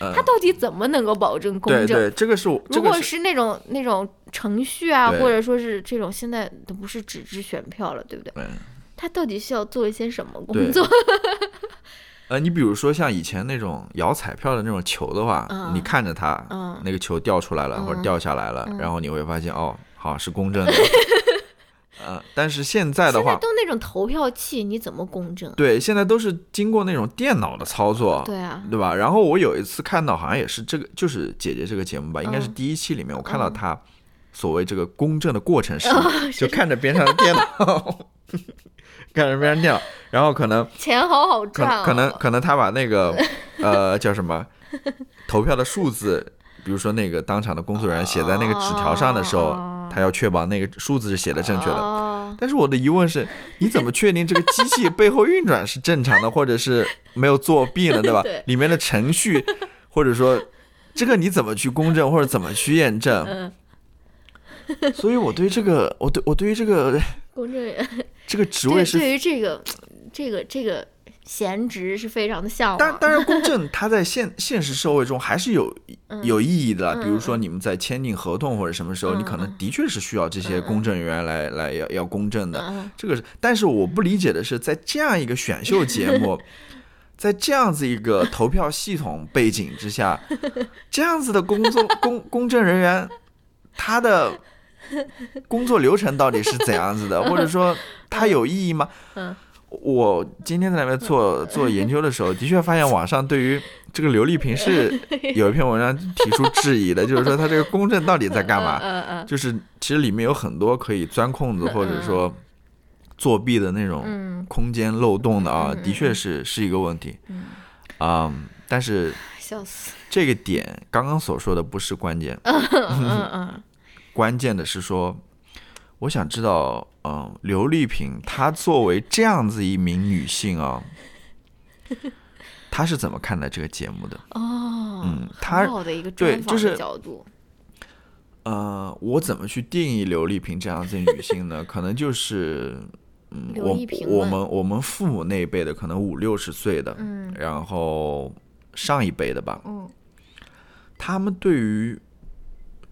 [SPEAKER 2] 呃，
[SPEAKER 1] 他到底怎么能够保证公正？
[SPEAKER 2] 对对，这个是我。
[SPEAKER 1] 如果是那种那种程序啊，或者说是这种现在都不是纸质选票了，对不对？
[SPEAKER 2] 嗯。
[SPEAKER 1] 他到底需要做一些什么工作？
[SPEAKER 2] 呃，你比如说像以前那种摇彩票的那种球的话，你看着它，那个球掉出来了或者掉下来了，然后你会发现哦，好是公正的。(laughs) 呃，但是现在的话，
[SPEAKER 1] 都那种投票器，你怎么公正？
[SPEAKER 2] 对，现在都是经过那种电脑的操作，
[SPEAKER 1] 对啊，
[SPEAKER 2] 对吧？然后我有一次看到，好像也是这个，就是姐姐这个节目吧，应该是第一期里面，我看到她所谓这个公正的过程 (laughs) 是，就看着边上的电脑。(laughs) 干什么样电脑，然后可能 (laughs)
[SPEAKER 1] 钱好好赚，
[SPEAKER 2] 可能可能他把那个 (laughs) 呃叫什么投票的数字，比如说那个当场的工作人员写在那个纸条上的时候，他要确保那个数字是写的正确的。但是我的疑问是，你怎么确定这个机器背后运转是正常的，或者是没有作弊呢？对吧？里面的程序，或者说这个你怎么去公证或者怎么去验证？所以我对这个，我对我对于这个
[SPEAKER 1] 公证员。(laughs)
[SPEAKER 2] 这个职位是
[SPEAKER 1] 对于这个这个这个闲职是非常的向往。
[SPEAKER 2] 当当然，(laughs) 公证它在现现实社会中还是有有意义的。比如说，你们在签订合同或者什么时候，你可能的确是需要这些公证员来来要要公证的。这个是，但是我不理解的是，在这样一个选秀节目，(laughs) 在这样子一个投票系统背景之下，这样子的工作公公证人员，他的。(laughs) 工作流程到底是怎样子的，(laughs) 或者说它有意义吗？
[SPEAKER 1] 嗯，
[SPEAKER 2] 我今天在那边做做研究的时候，的确发现网上对于这个刘丽萍是有一篇文章提出质疑的，(laughs) 就是说他这个公证到底在干嘛？
[SPEAKER 1] 嗯嗯，
[SPEAKER 2] 就是其实里面有很多可以钻空子或者说作弊的那种空间漏洞的啊，的确是是一个问题。
[SPEAKER 1] 嗯，
[SPEAKER 2] 啊，但是
[SPEAKER 1] 笑死，
[SPEAKER 2] 这个点刚刚所说的不是关键。
[SPEAKER 1] 嗯嗯嗯。
[SPEAKER 2] 关键的是说，我想知道，嗯，刘丽萍她作为这样子一名女性啊，她是怎么看待这个节目的？
[SPEAKER 1] 哦，
[SPEAKER 2] 嗯，她对就是
[SPEAKER 1] 角度。
[SPEAKER 2] 呃，我怎么去定义刘丽萍这样子女性呢？可能就是，嗯，我我们我们父母那一辈的，可能五六十岁的，
[SPEAKER 1] 嗯，
[SPEAKER 2] 然后上一辈的吧，
[SPEAKER 1] 嗯，
[SPEAKER 2] 他们对于。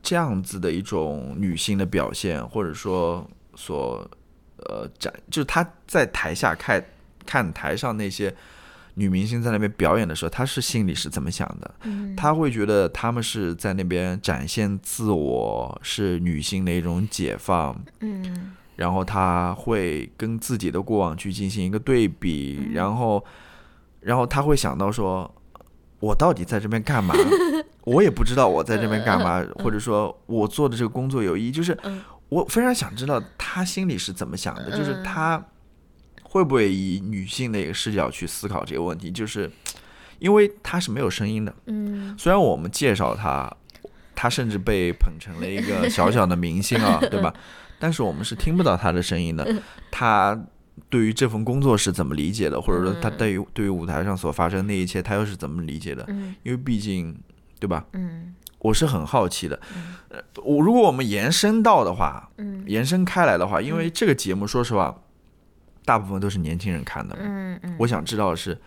[SPEAKER 2] 这样子的一种女性的表现，或者说所呃展，就是她在台下看看台上那些女明星在那边表演的时候，她是心里是怎么想的？嗯，她会觉得她们是在那边展现自我，是女性的一种解放。
[SPEAKER 1] 嗯，
[SPEAKER 2] 然后她会跟自己的过往去进行一个对比，然后，然后她会想到说，我到底在这边干嘛？(laughs) 我也不知道我在这边干嘛，或者说我做的这个工作有意义，就是我非常想知道他心里是怎么想的，就是他。会不会以女性的一个视角去思考这个问题？就是因为他是没有声音的。
[SPEAKER 1] 嗯，
[SPEAKER 2] 虽然我们介绍他，他甚至被捧成了一个小小的明星啊，(laughs) 对吧？但是我们是听不到他的声音的。她对于这份工作是怎么理解的？或者说他对于对于舞台上所发生那一切，他又是怎么理解的？因为毕竟，对吧？
[SPEAKER 1] 嗯，
[SPEAKER 2] 我是很好奇的。呃，我如果我们延伸到的话，
[SPEAKER 1] 嗯，
[SPEAKER 2] 延伸开来的话，因为这个节目，说实话。大部分都是年轻人看的，
[SPEAKER 1] 嗯嗯，
[SPEAKER 2] 我想知道的是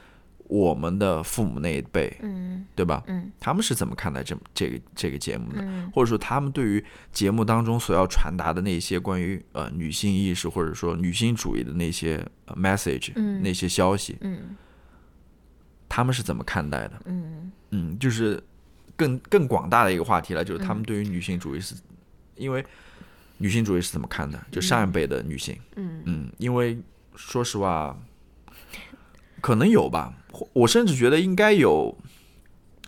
[SPEAKER 2] 我们的父母那一辈，
[SPEAKER 1] 嗯，
[SPEAKER 2] 对吧？
[SPEAKER 1] 嗯，
[SPEAKER 2] 他们是怎么看待这这个这个节目的？
[SPEAKER 1] 嗯，
[SPEAKER 2] 或者说他们对于节目当中所要传达的那些关于呃女性意识或者说女性主义的那些 message，
[SPEAKER 1] 嗯，
[SPEAKER 2] 那些消息，
[SPEAKER 1] 嗯，
[SPEAKER 2] 他们是怎么看待的？
[SPEAKER 1] 嗯
[SPEAKER 2] 嗯，就是更更广大的一个话题了，就是他们对于女性主义是，因为女性主义是怎么看的？就上一辈的女性，
[SPEAKER 1] 嗯
[SPEAKER 2] 嗯，因为。说实话，可能有吧。我甚至觉得应该有，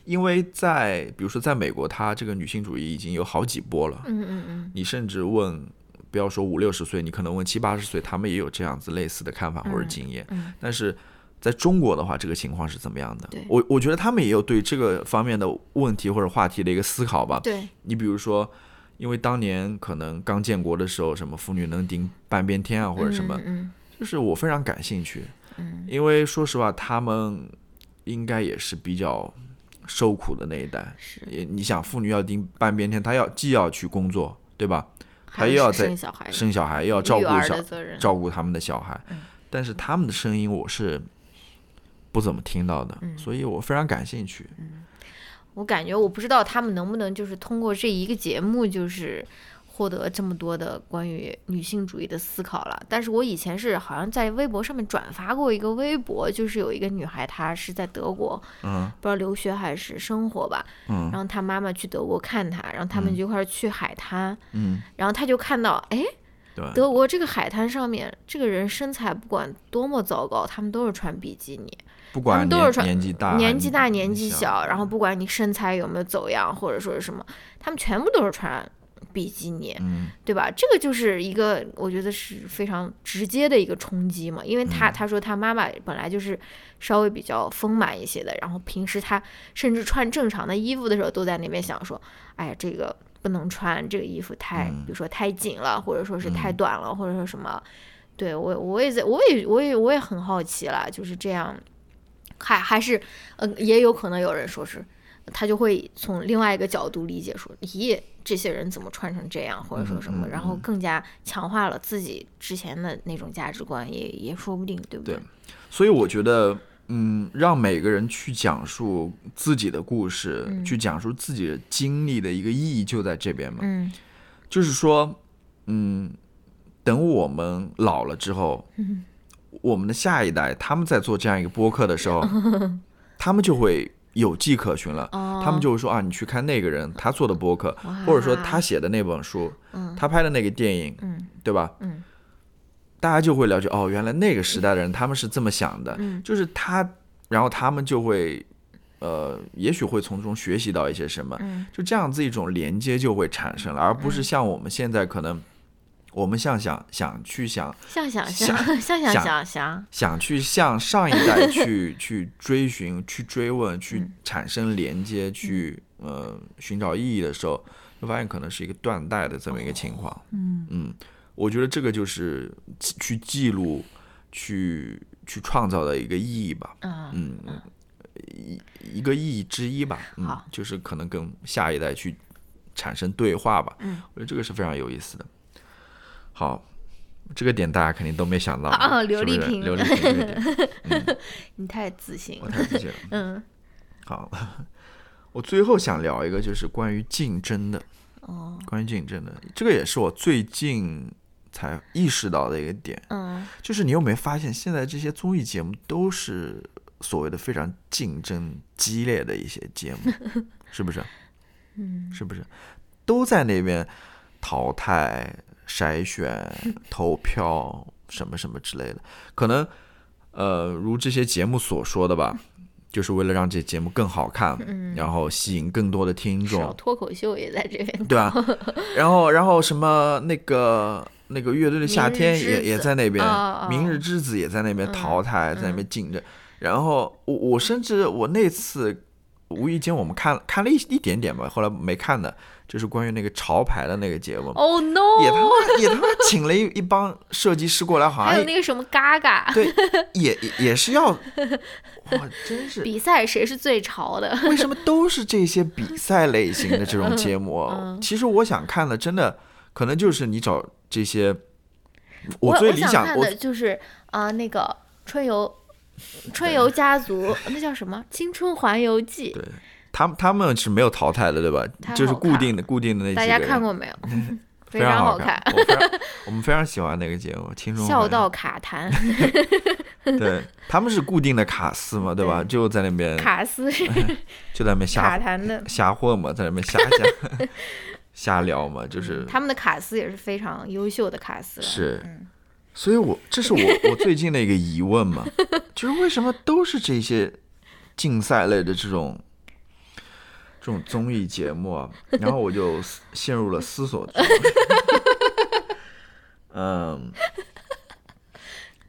[SPEAKER 2] 因为在比如说在美国，它这个女性主义已经有好几波了。
[SPEAKER 1] 嗯嗯嗯。
[SPEAKER 2] 你甚至问，不要说五六十岁，你可能问七八十岁，他们也有这样子类似的看法或者经验。
[SPEAKER 1] 嗯。
[SPEAKER 2] 但是在中国的话，这个情况是怎么样的？
[SPEAKER 1] 对。
[SPEAKER 2] 我我觉得他们也有对这个方面的问题或者话题的一个思考吧。
[SPEAKER 1] 对。
[SPEAKER 2] 你比如说，因为当年可能刚建国的时候，什么妇女能顶半边天啊，或者什么。
[SPEAKER 1] 嗯。
[SPEAKER 2] 就是我非常感兴趣，
[SPEAKER 1] 嗯，
[SPEAKER 2] 因为说实话，他们应该也是比较受苦的那一代。
[SPEAKER 1] 是，
[SPEAKER 2] 你想，妇女要盯半边天，她要既要去工作，对吧？她又要在
[SPEAKER 1] 生小孩，
[SPEAKER 2] 生小孩，又要照顾小，照顾他们的小孩。但是他们的声音我是不怎么听到的，所以我非常感兴趣。
[SPEAKER 1] 嗯，我感觉我不知道他们能不能就是通过这一个节目，就是。获得这么多的关于女性主义的思考了，但是我以前是好像在微博上面转发过一个微博，就是有一个女孩，她是在德国，
[SPEAKER 2] 嗯，
[SPEAKER 1] 不知道留学还是生活吧，
[SPEAKER 2] 嗯，
[SPEAKER 1] 然后她妈妈去德国看她，然后他们就一块去海滩，
[SPEAKER 2] 嗯，
[SPEAKER 1] 然后她就看到，哎，
[SPEAKER 2] 对，
[SPEAKER 1] 德国这个海滩上面，这个人身材不管多么糟糕，他们都是穿比基尼，
[SPEAKER 2] 不。管
[SPEAKER 1] 都是穿
[SPEAKER 2] 年纪大
[SPEAKER 1] 年纪大
[SPEAKER 2] 年
[SPEAKER 1] 纪小，然后不管你身材有没有走样或者说是什么，他们全部都是穿。比基尼，对吧？这个就是一个我觉得是非常直接的一个冲击嘛，因为他他说他妈妈本来就是稍微比较丰满一些的，然后平时他甚至穿正常的衣服的时候都在那边想说，哎呀，这个不能穿，这个衣服太，比如说太紧了，或者说是太短了，或者说什么。对我我也在我也我也我也很好奇了，就是这样，还还是呃，也有可能有人说是。他就会从另外一个角度理解说：“咦，这些人怎么穿成这样，或者说什么？”然后更加强化了自己之前的那种价值观，也也说不定，对不
[SPEAKER 2] 对？所以我觉得，嗯，让每个人去讲述自己的故事，去讲述自己的经历的一个意义就在这边嘛。
[SPEAKER 1] 嗯，
[SPEAKER 2] 就是说，嗯，等我们老了之后，我们的下一代他们在做这样一个播客的时候，(laughs) 他们就会。有迹可循了，他们就会说啊，你去看那个人他做的播客，或者说他写的那本书，他拍的那个电影，对吧？大家就会了解哦，原来那个时代的人他们是这么想的，就是他，然后他们就会，呃，也许会从中学习到一些什么，就这样子一种连接就会产生了，而不是像我们现在可能。我们像想想去想，
[SPEAKER 1] 想想 (laughs) 想想想想
[SPEAKER 2] 想去向上一代去去追寻、去追问、去产生连接、去呃寻找意义的时候，就发现可能是一个断代的这么一个情况。
[SPEAKER 1] 嗯
[SPEAKER 2] 嗯，我觉得这个就是去记录、去去创造的一个意义吧。嗯一一个意义之一吧。
[SPEAKER 1] 嗯，
[SPEAKER 2] 就是可能跟下一代去产生对话吧。
[SPEAKER 1] 嗯，
[SPEAKER 2] 我觉得这个是非常有意思的。好，这个点大家肯定都没想到
[SPEAKER 1] 啊！
[SPEAKER 2] 刘丽
[SPEAKER 1] 萍，
[SPEAKER 2] 刘丽萍，(laughs)
[SPEAKER 1] 你太自信
[SPEAKER 2] 了，我太自信了。
[SPEAKER 1] 嗯，
[SPEAKER 2] 好，我最后想聊一个，就是关于竞争的。
[SPEAKER 1] 哦，
[SPEAKER 2] 关于竞争的，这个也是我最近才意识到的一个点。
[SPEAKER 1] 嗯，
[SPEAKER 2] 就是你有没有发现，现在这些综艺节目都是所谓的非常竞争激烈的一些节目，是不是？(laughs)
[SPEAKER 1] 嗯，
[SPEAKER 2] 是不是都在那边淘汰、筛选、(laughs) 投票什么什么之类的？可能呃，如这些节目所说的吧。就是为了让这节目更好看，然后吸引更多的听众。
[SPEAKER 1] 脱口秀也在这边，
[SPEAKER 2] 对吧？然后，然后什么那个那个乐队的夏天也也在那边，明日之子也在那边淘汰，在那边竞争。然后我我甚至我那次无意间我们看看了一一点点吧，后来没看的。就是关于那个潮牌的那个节目
[SPEAKER 1] ，Oh no！
[SPEAKER 2] 也他妈也他妈请了一一帮设计师过来，好像
[SPEAKER 1] 还有那个什么嘎嘎，
[SPEAKER 2] 对，也也是要，哇，真是
[SPEAKER 1] 比赛谁是最潮的？
[SPEAKER 2] 为什么都是这些比赛类型的这种节目？(laughs) 其实我想看的，真的可能就是你找这些，
[SPEAKER 1] 我
[SPEAKER 2] 最理想
[SPEAKER 1] 看的就是啊，那个春游，春游家族，那叫什么《青春环游记》？
[SPEAKER 2] 对。他们他们是没有淘汰的，对吧？就是固定的固定的那几
[SPEAKER 1] 个。大家看过没有？(laughs)
[SPEAKER 2] 非常
[SPEAKER 1] 好
[SPEAKER 2] 看。我们非常喜欢那个节目《(laughs) 青春
[SPEAKER 1] 笑到卡痰。(laughs)
[SPEAKER 2] 对，他们是固定的卡司嘛，对吧？就在那边。
[SPEAKER 1] 卡司是。
[SPEAKER 2] 就在那边瞎
[SPEAKER 1] 卡痰的
[SPEAKER 2] 瞎混嘛，在那边瞎瞎瞎聊嘛，就是
[SPEAKER 1] 他们的卡司也是非常优秀的卡司。
[SPEAKER 2] 是，所以我这是我我最近的一个疑问嘛，(laughs) 就是为什么都是这些竞赛类的这种。这种综艺节目啊，然后我就陷入了思索。(laughs) 嗯，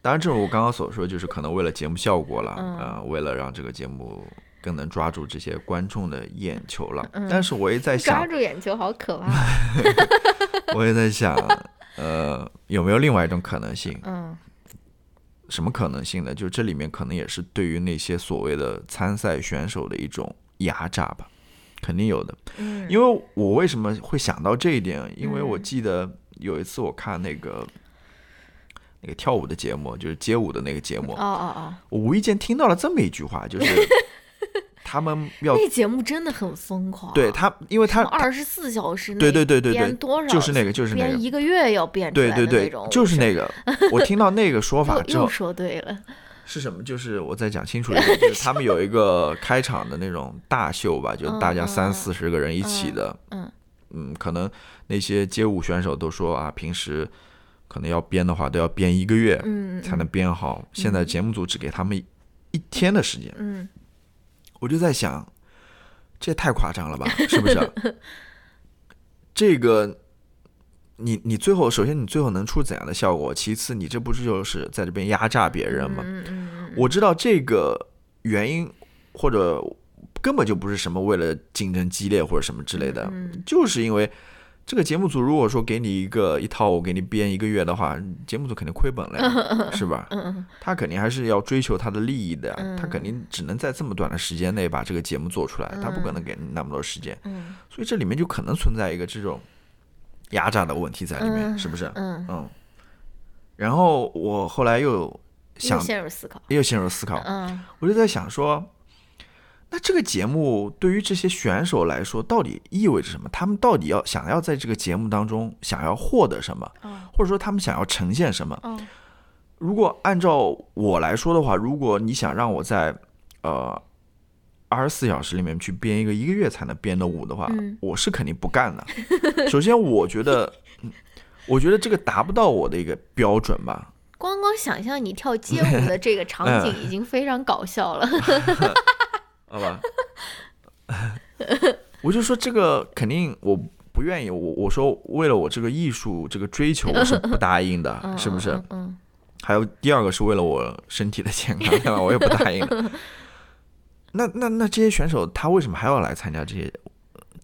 [SPEAKER 2] 当然，正如我刚刚所说，就是可能为了节目效果了，啊，为了让这个节目更能抓住这些观众的眼球了。但是我也在想，
[SPEAKER 1] 抓住眼球好可怕。(laughs)
[SPEAKER 2] 我也在想，呃，有没有另外一种可能性？
[SPEAKER 1] 嗯，
[SPEAKER 2] 什么可能性呢？就这里面可能也是对于那些所谓的参赛选手的一种压榨吧。肯定有的，
[SPEAKER 1] 嗯，
[SPEAKER 2] 因为我为什么会想到这一点？因为我记得有一次我看那个那个跳舞的节目，就是街舞的那个节目，哦
[SPEAKER 1] 哦哦，
[SPEAKER 2] 我无意间听到了这么一句话，就是他们要
[SPEAKER 1] 那节目真的很疯狂，
[SPEAKER 2] 对他，因为他
[SPEAKER 1] 二十四小时
[SPEAKER 2] 对对对对对，
[SPEAKER 1] 多少
[SPEAKER 2] 就是那个就是那个
[SPEAKER 1] 一个月要变
[SPEAKER 2] 对对对，就是那个，我听到那个说法 (laughs) 之后，
[SPEAKER 1] 说对了。
[SPEAKER 2] 是什么？就是我再讲清楚一点，就是 (laughs) 他们有一个开场的那种大秀吧，就大家三四十个人一起的。
[SPEAKER 1] 嗯
[SPEAKER 2] 嗯，可能那些街舞选手都说啊，平时可能要编的话都要编一个月，才能编好。现在节目组只给他们一天的时间。
[SPEAKER 1] 嗯，
[SPEAKER 2] 我就在想，这也太夸张了吧？是不是？(laughs) 这个。你你最后首先你最后能出怎样的效果？其次你这不是就是在这边压榨别人吗？我知道这个原因或者根本就不是什么为了竞争激烈或者什么之类的，就是因为这个节目组如果说给你一个一套我给你编一个月的话，节目组肯定亏本了，呀，(laughs) 是吧？他肯定还是要追求他的利益的，他肯定只能在这么短的时间内把这个节目做出来，他不可能给你那么多时间，所以这里面就可能存在一个这种。压榨的问题在里面，是不是？
[SPEAKER 1] 嗯
[SPEAKER 2] 嗯。然后我后来又想
[SPEAKER 1] 陷入思考，
[SPEAKER 2] 又陷入思考。
[SPEAKER 1] 嗯，
[SPEAKER 2] 我就在想说，那这个节目对于这些选手来说，到底意味着什么？他们到底要想要在这个节目当中想要获得什么？或者说他们想要呈现什么？如果按照我来说的话，如果你想让我在呃。二十四小时里面去编一个一个月才能编的舞的话，我是肯定不干的。首先，我觉得，(laughs) 我觉得这个达不到我的一个标准吧。
[SPEAKER 1] 光光想象你跳街舞的 (laughs) 这个场景已经非常搞笑了。(laughs)
[SPEAKER 2] 好吧，(laughs) 我就说这个肯定我不愿意。我我说为了我这个艺术这个追求，我是不答应的，(laughs) 是不是？
[SPEAKER 1] 嗯。
[SPEAKER 2] 还有第二个是为了我身体的健康，我也不答应。(laughs) 那那那这些选手他为什么还要来参加这些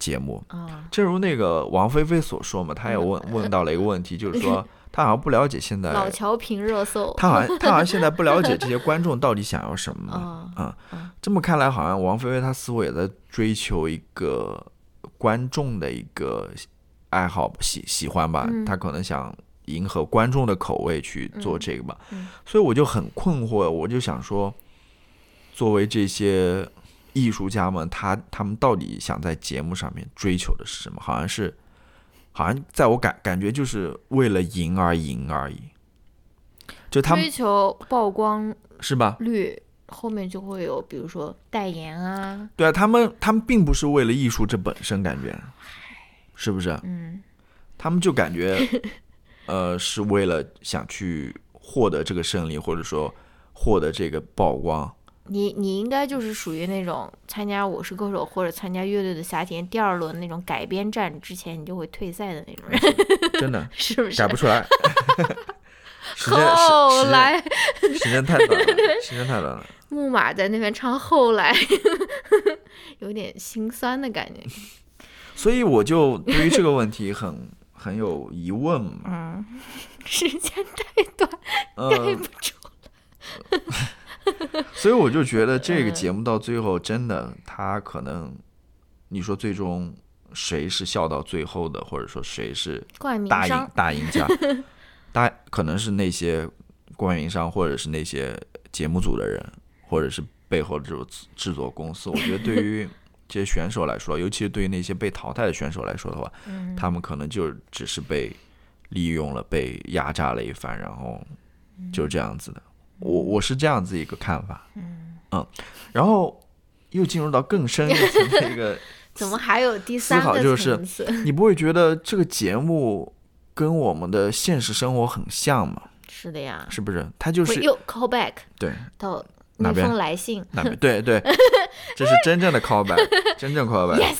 [SPEAKER 2] 节目？
[SPEAKER 1] 啊，
[SPEAKER 2] 正如那个王菲菲所说嘛，她也问 (laughs) 问到了一个问题，就是说 (laughs) 她好像不了解现在
[SPEAKER 1] 老乔评热搜，
[SPEAKER 2] 她好像 (laughs) 她好像现在不了解这些观众到底想要什么
[SPEAKER 1] 啊。
[SPEAKER 2] 这么看来，好像王菲菲她似乎也在追求一个观众的一个爱好喜喜欢吧，她可能想迎合观众的口味去做这个吧。所以我就很困惑，我就想说。作为这些艺术家们，他他们到底想在节目上面追求的是什么？好像是，好像在我感感觉就是为了赢而赢而已。就他们
[SPEAKER 1] 追求曝光
[SPEAKER 2] 是吧？
[SPEAKER 1] 率，后面就会有，比如说代言啊。
[SPEAKER 2] 对啊，他们他们并不是为了艺术这本身，感觉是不是？
[SPEAKER 1] 嗯，
[SPEAKER 2] 他们就感觉，(laughs) 呃，是为了想去获得这个胜利，或者说获得这个曝光。
[SPEAKER 1] 你你应该就是属于那种参加《我是歌手》或者参加《乐队的夏天》第二轮那种改编战之前，你就会退赛的那种人。
[SPEAKER 2] 真的 (laughs)
[SPEAKER 1] 是不是？
[SPEAKER 2] 改不出来。(laughs)
[SPEAKER 1] 后来，
[SPEAKER 2] 时间太短了，(laughs) 时间太短了。
[SPEAKER 1] 木马在那边唱后来，有点心酸的感觉。
[SPEAKER 2] 所以我就对于这个问题很很有疑问嘛。
[SPEAKER 1] 嗯，时间太短，改不出来。(laughs)
[SPEAKER 2] 所以我就觉得这个节目到最后，真的，他可能，你说最终谁是笑到最后的，或者说谁是大赢大赢家，(laughs) 大可能是那些冠名商，或者是那些节目组的人，或者是背后的这种制作公司。(laughs) 我觉得对于这些选手来说，尤其是对于那些被淘汰的选手来说的话，他们可能就只是被利用了，被压榨了一番，然后就这样子的。我我是这样子一个看法，
[SPEAKER 1] 嗯
[SPEAKER 2] 嗯，然后又进入到更深一层的一个，(laughs)
[SPEAKER 1] 怎么还有第三
[SPEAKER 2] 个就是你不会觉得这个节目跟我们的现实生活很像吗？
[SPEAKER 1] 是的呀，
[SPEAKER 2] 是不是？他就是
[SPEAKER 1] 又 call back，
[SPEAKER 2] 对，
[SPEAKER 1] 到那封来信，
[SPEAKER 2] 那边对对，(laughs) 这是真正的 call back，真正 call back。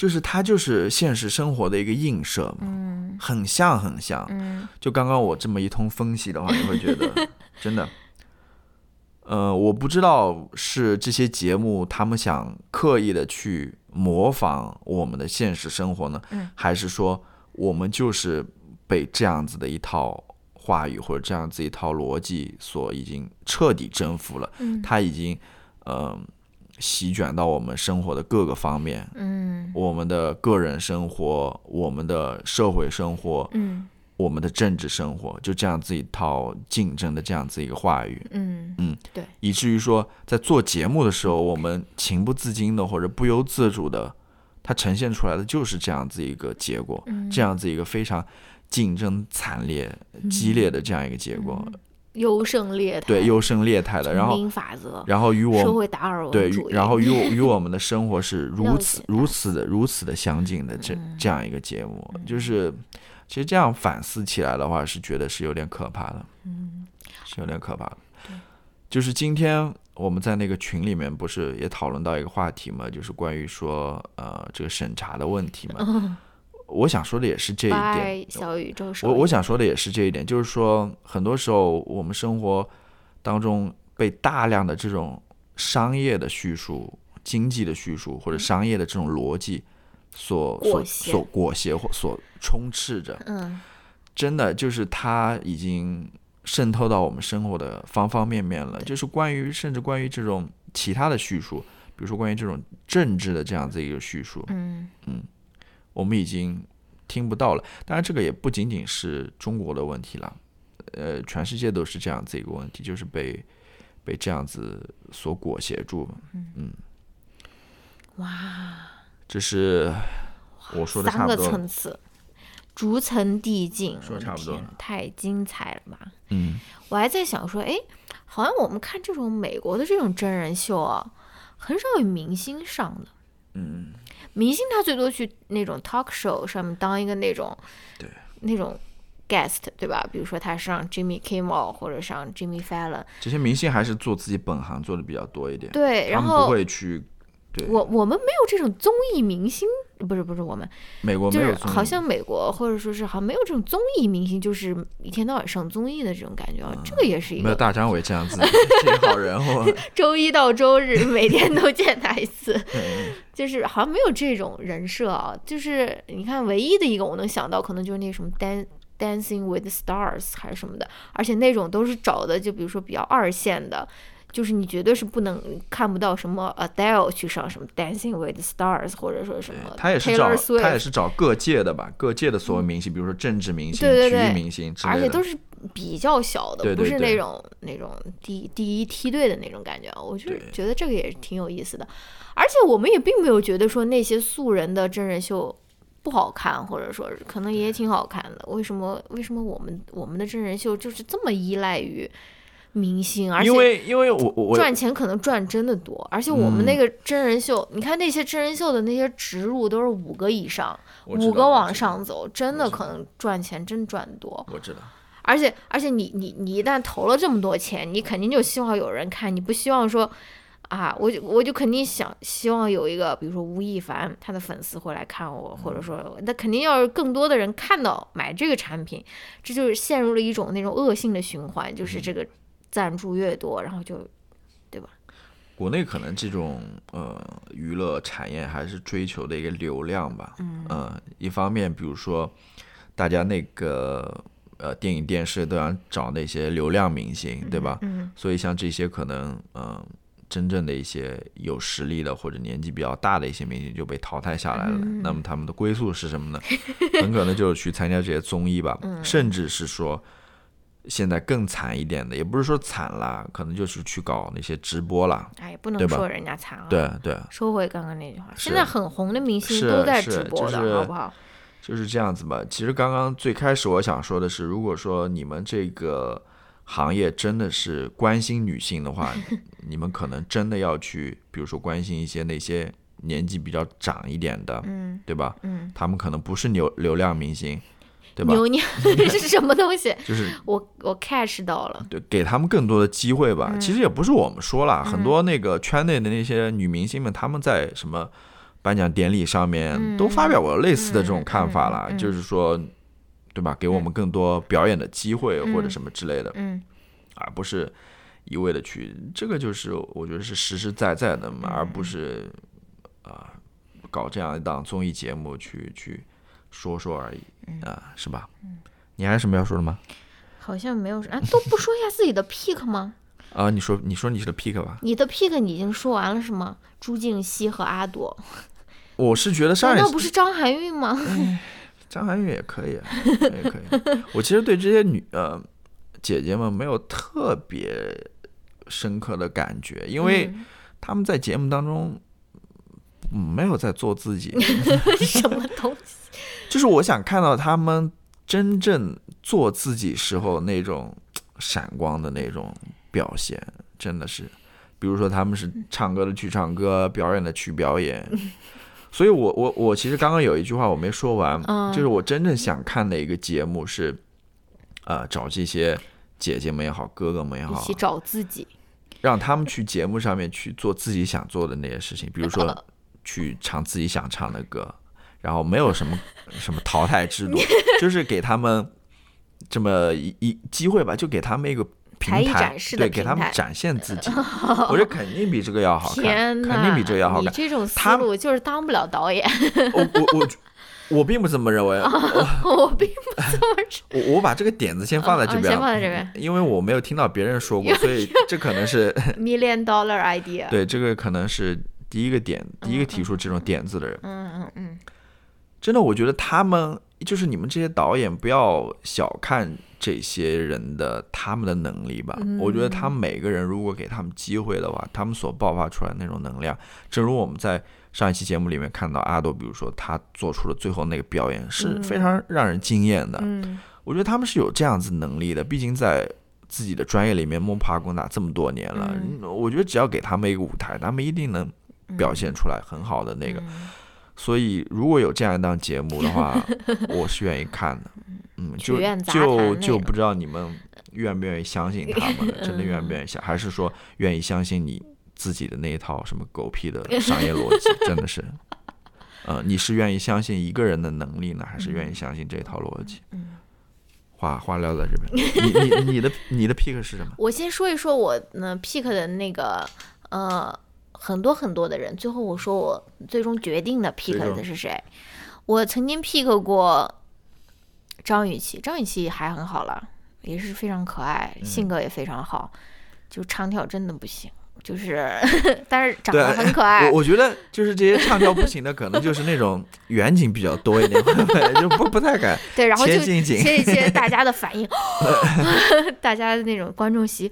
[SPEAKER 2] 就是它就是现实生活的一个映射嘛，
[SPEAKER 1] 嗯，
[SPEAKER 2] 很像很像，
[SPEAKER 1] 嗯，
[SPEAKER 2] 就刚刚我这么一通分析的话，你会觉得 (laughs) 真的，呃，我不知道是这些节目他们想刻意的去模仿我们的现实生活呢，
[SPEAKER 1] 嗯，
[SPEAKER 2] 还是说我们就是被这样子的一套话语或者这样子一套逻辑所已经彻底征服了，
[SPEAKER 1] 嗯，
[SPEAKER 2] 他已经，嗯。席卷到我们生活的各个方面，
[SPEAKER 1] 嗯，
[SPEAKER 2] 我们的个人生活，我们的社会生活，
[SPEAKER 1] 嗯，
[SPEAKER 2] 我们的政治生活，就这样子一套竞争的这样子一个话语，
[SPEAKER 1] 嗯。
[SPEAKER 2] 嗯，
[SPEAKER 1] 对，
[SPEAKER 2] 以至于说在做节目的时候，我们情不自禁的或者不由自主的，它呈现出来的就是这样子一个结果，这样子一个非常竞争惨烈、激烈的这样一个结果。
[SPEAKER 1] 优胜劣汰，
[SPEAKER 2] 对优胜劣汰的，然后
[SPEAKER 1] 法则，
[SPEAKER 2] 然后与我
[SPEAKER 1] 社会达尔文
[SPEAKER 2] 对，然后与我 (laughs) 与我们的生活是如此如此的如此的相近的这这样一个节目，就是其实这样反思起来的话，是觉得是有点可怕的，
[SPEAKER 1] 嗯，
[SPEAKER 2] 是有点可怕的。就是今天我们在那个群里面不是也讨论到一个话题嘛，就是关于说呃这个审查的问题嘛。我想说的也是这一点，
[SPEAKER 1] 小宇宙。
[SPEAKER 2] 我我想说的也是这一点，就是说，很多时候我们生活当中被大量的这种商业的叙述、经济的叙述或者商业的这种逻辑所所所裹挟或所充斥着。
[SPEAKER 1] 嗯，
[SPEAKER 2] 真的就是它已经渗透到我们生活的方方面面了。就是关于甚至关于这种其他的叙述，比如说关于这种政治的这样子一个叙述。
[SPEAKER 1] 嗯
[SPEAKER 2] 嗯。我们已经听不到了，当然这个也不仅仅是中国的问题了，呃，全世界都是这样子一个问题，就是被被这样子所裹挟住。嗯，
[SPEAKER 1] 哇，
[SPEAKER 2] 这是我说的
[SPEAKER 1] 三个层次，逐层递进，
[SPEAKER 2] 说差不多，
[SPEAKER 1] 太精彩了吧？
[SPEAKER 2] 嗯，
[SPEAKER 1] 我还在想说，哎，好像我们看这种美国的这种真人秀啊，很少有明星上的。
[SPEAKER 2] 嗯。
[SPEAKER 1] 明星他最多去那种 talk show 上面当一个那种，
[SPEAKER 2] 对，
[SPEAKER 1] 那种 guest 对吧？比如说他上 Jimmy Kimmel 或者上 Jimmy Fallon，
[SPEAKER 2] 这些明星还是做自己本行做的比较多一点。
[SPEAKER 1] 对，然后
[SPEAKER 2] 不会去。
[SPEAKER 1] 我我们没有这种综艺明星，不是不是我们，
[SPEAKER 2] 美国没有，
[SPEAKER 1] 好像美国或者说是好像没有这种综艺明星，就是一天到晚上综艺的这种感觉啊，这个也是一个
[SPEAKER 2] 没有大张伟这样子。(laughs) 这好人哦，(laughs)
[SPEAKER 1] 周一到周日每天都见他一次，(laughs) 就是好像没有这种人设啊，就是你看唯一的一个我能想到可能就是那什么 Dan Dancing with Stars 还是什么的，而且那种都是找的就比如说比较二线的。就是你绝对是不能看不到什么 Adele 去上什么 Dancing with the Stars，或者说什么
[SPEAKER 2] 他也是找他也是找各界的吧，各界的所有明星，比如说政治明星、体育明星之
[SPEAKER 1] 类的，而且都是比较小
[SPEAKER 2] 的，
[SPEAKER 1] 不是那种那种第第一梯队的那种感觉。我就是觉得这个也挺有意思的，而且我们也并没有觉得说那些素人的真人秀不好看，或者说可能也挺好看的。为什么为什么我们我们的真人秀就是这么依赖于？明星，而且
[SPEAKER 2] 因为因为我我
[SPEAKER 1] 赚钱可能赚真的多，而且我们那个真人秀，你看那些真人秀的那些植入都是五个以上，五个往上走，真的可能赚钱真赚多。
[SPEAKER 2] 我知道。
[SPEAKER 1] 而且而且你你你一旦投了这么多钱，你肯定就希望有人看，你不希望说。啊，我就我就肯定想希望有一个，比如说吴亦凡，他的粉丝会来看我，或者说那肯定要是更多的人看到买这个产品，这就是陷入了一种那种恶性的循环，就是这个赞助越多，然后就，对吧？
[SPEAKER 2] 国内可能这种呃娱乐产业还是追求的一个流量吧，嗯，一方面比如说大家那个呃电影电视都想找那些流量明星，对吧？嗯，所以像这些可能嗯。真正的一些有实力的或者年纪比较大的一些明星就被淘汰下来了。那么他们的归宿是什么呢？(laughs) 很可能就是去参加这些综艺吧，甚至是说现在更惨一点的，也不是说惨了，可能就是去搞那些直播了。
[SPEAKER 1] 哎，不能说人家惨啊。
[SPEAKER 2] 对对。
[SPEAKER 1] 收回刚刚那句话，现在很红的明星都在直播的，好不好？
[SPEAKER 2] 就是这样子吧。其实刚刚最开始我想说的是，如果说你们这个。行业真的是关心女性的话，(laughs) 你们可能真的要去，比如说关心一些那些年纪比较长一点的，嗯，对吧？嗯，他们可能不是流流量明星，对吧？
[SPEAKER 1] 流量这是什么东西？
[SPEAKER 2] 就是
[SPEAKER 1] 我我 catch 到了，
[SPEAKER 2] 对，给他们更多的机会吧。其实也不是我们说了，很多那个圈内的那些女明星们，他们在什么颁奖典礼上面都发表过类似的这种看法了，就是说。对吧？给我们更多表演的机会或者什么之类的，
[SPEAKER 1] 嗯，
[SPEAKER 2] 而不是一味的去这个就是我觉得是实实在在的嘛，而不是啊搞这样一档综艺节目去去说说而已啊，是吧？嗯，你还有什么要说的吗？
[SPEAKER 1] 好像没有什，啊，都不说一下自己的 pick 吗？
[SPEAKER 2] 啊，你说你说你的 pick 吧。
[SPEAKER 1] 你的 pick 你已经说完了是吗？朱婧汐和阿朵。
[SPEAKER 2] 我是觉得上一
[SPEAKER 1] 次不是张含韵吗？
[SPEAKER 2] 张含韵也可以，也可以。(laughs) 我其实对这些女呃姐姐们没有特别深刻的感觉，因为他们在节目当中没有在做自己。(laughs)
[SPEAKER 1] 什么东西？(laughs)
[SPEAKER 2] 就是我想看到他们真正做自己时候那种 (tsk) 闪光的那种表现，真的是，比如说他们是唱歌的去唱歌，表演的去表演。(laughs) 所以，我我我其实刚刚有一句话我没说完，就是我真正想看的一个节目是，呃，找这些姐姐们也好，哥哥们也好，
[SPEAKER 1] 一起找自己，
[SPEAKER 2] 让他们去节目上面去做自己想做的那些事情，比如说 (laughs) 去唱自己想唱的歌，然后没有什么 (laughs) 什么淘汰制度，就是给他们这么一一机会吧，就给他们一个。平台对，给他们展现自己，(laughs) 我觉得肯定比这个要好看，肯定比这个要好看。你
[SPEAKER 1] 这种思路就是当不了导演。
[SPEAKER 2] 我我我 (laughs) 我并不这么认为，
[SPEAKER 1] 我并不这么
[SPEAKER 2] 认。我我把这个点子先放在这边，
[SPEAKER 1] 先放在这边，
[SPEAKER 2] 因为我没有听到别人说过，所以这可能是
[SPEAKER 1] million dollar idea。
[SPEAKER 2] 对，这个可能是第一个点，第一个提出这种点子的人。
[SPEAKER 1] 嗯嗯嗯，
[SPEAKER 2] 真的，我觉得他们就是你们这些导演，不要小看。这些人的他们的能力吧，我觉得他们每个人如果给他们机会的话，他们所爆发出来那种能量，正如我们在上一期节目里面看到阿朵，比如说他做出了最后那个表演是非常让人惊艳的。
[SPEAKER 1] 嗯，
[SPEAKER 2] 我觉得他们是有这样子能力的，毕竟在自己的专业里面摸爬滚打这么多年了，我觉得只要给他们一个舞台，他们一定能表现出来很好的那个。所以如果有这样一档节目的话，(laughs) 我是愿意看的。嗯，(laughs) 就就就不知道你们愿不愿意相信他们，(laughs) 真的愿不愿意相，还是说愿意相信你自己的那一套什么狗屁的商业逻辑？真的是，呃，你是愿意相信一个人的能力呢，还是愿意相信这套逻辑？
[SPEAKER 1] 嗯，
[SPEAKER 2] 话话撂在这边，你你你的你的 pick 是什么？
[SPEAKER 1] 我先说一说我呢 pick 的那个呃很多很多的人，最后我说我最终决定的 pick 的是谁？我曾经 pick 过。张雨绮，张雨绮还很好了，也是非常可爱，性格也非常好，就唱跳真的不行，就是，(laughs) 但是长得很可爱。
[SPEAKER 2] 我我觉得就是这些唱跳不行的，可能就是那种远景比较多一点，(laughs) 就不不太敢 (laughs)
[SPEAKER 1] 对，然后就
[SPEAKER 2] 切
[SPEAKER 1] 一切大家的反应，大家的那种观众席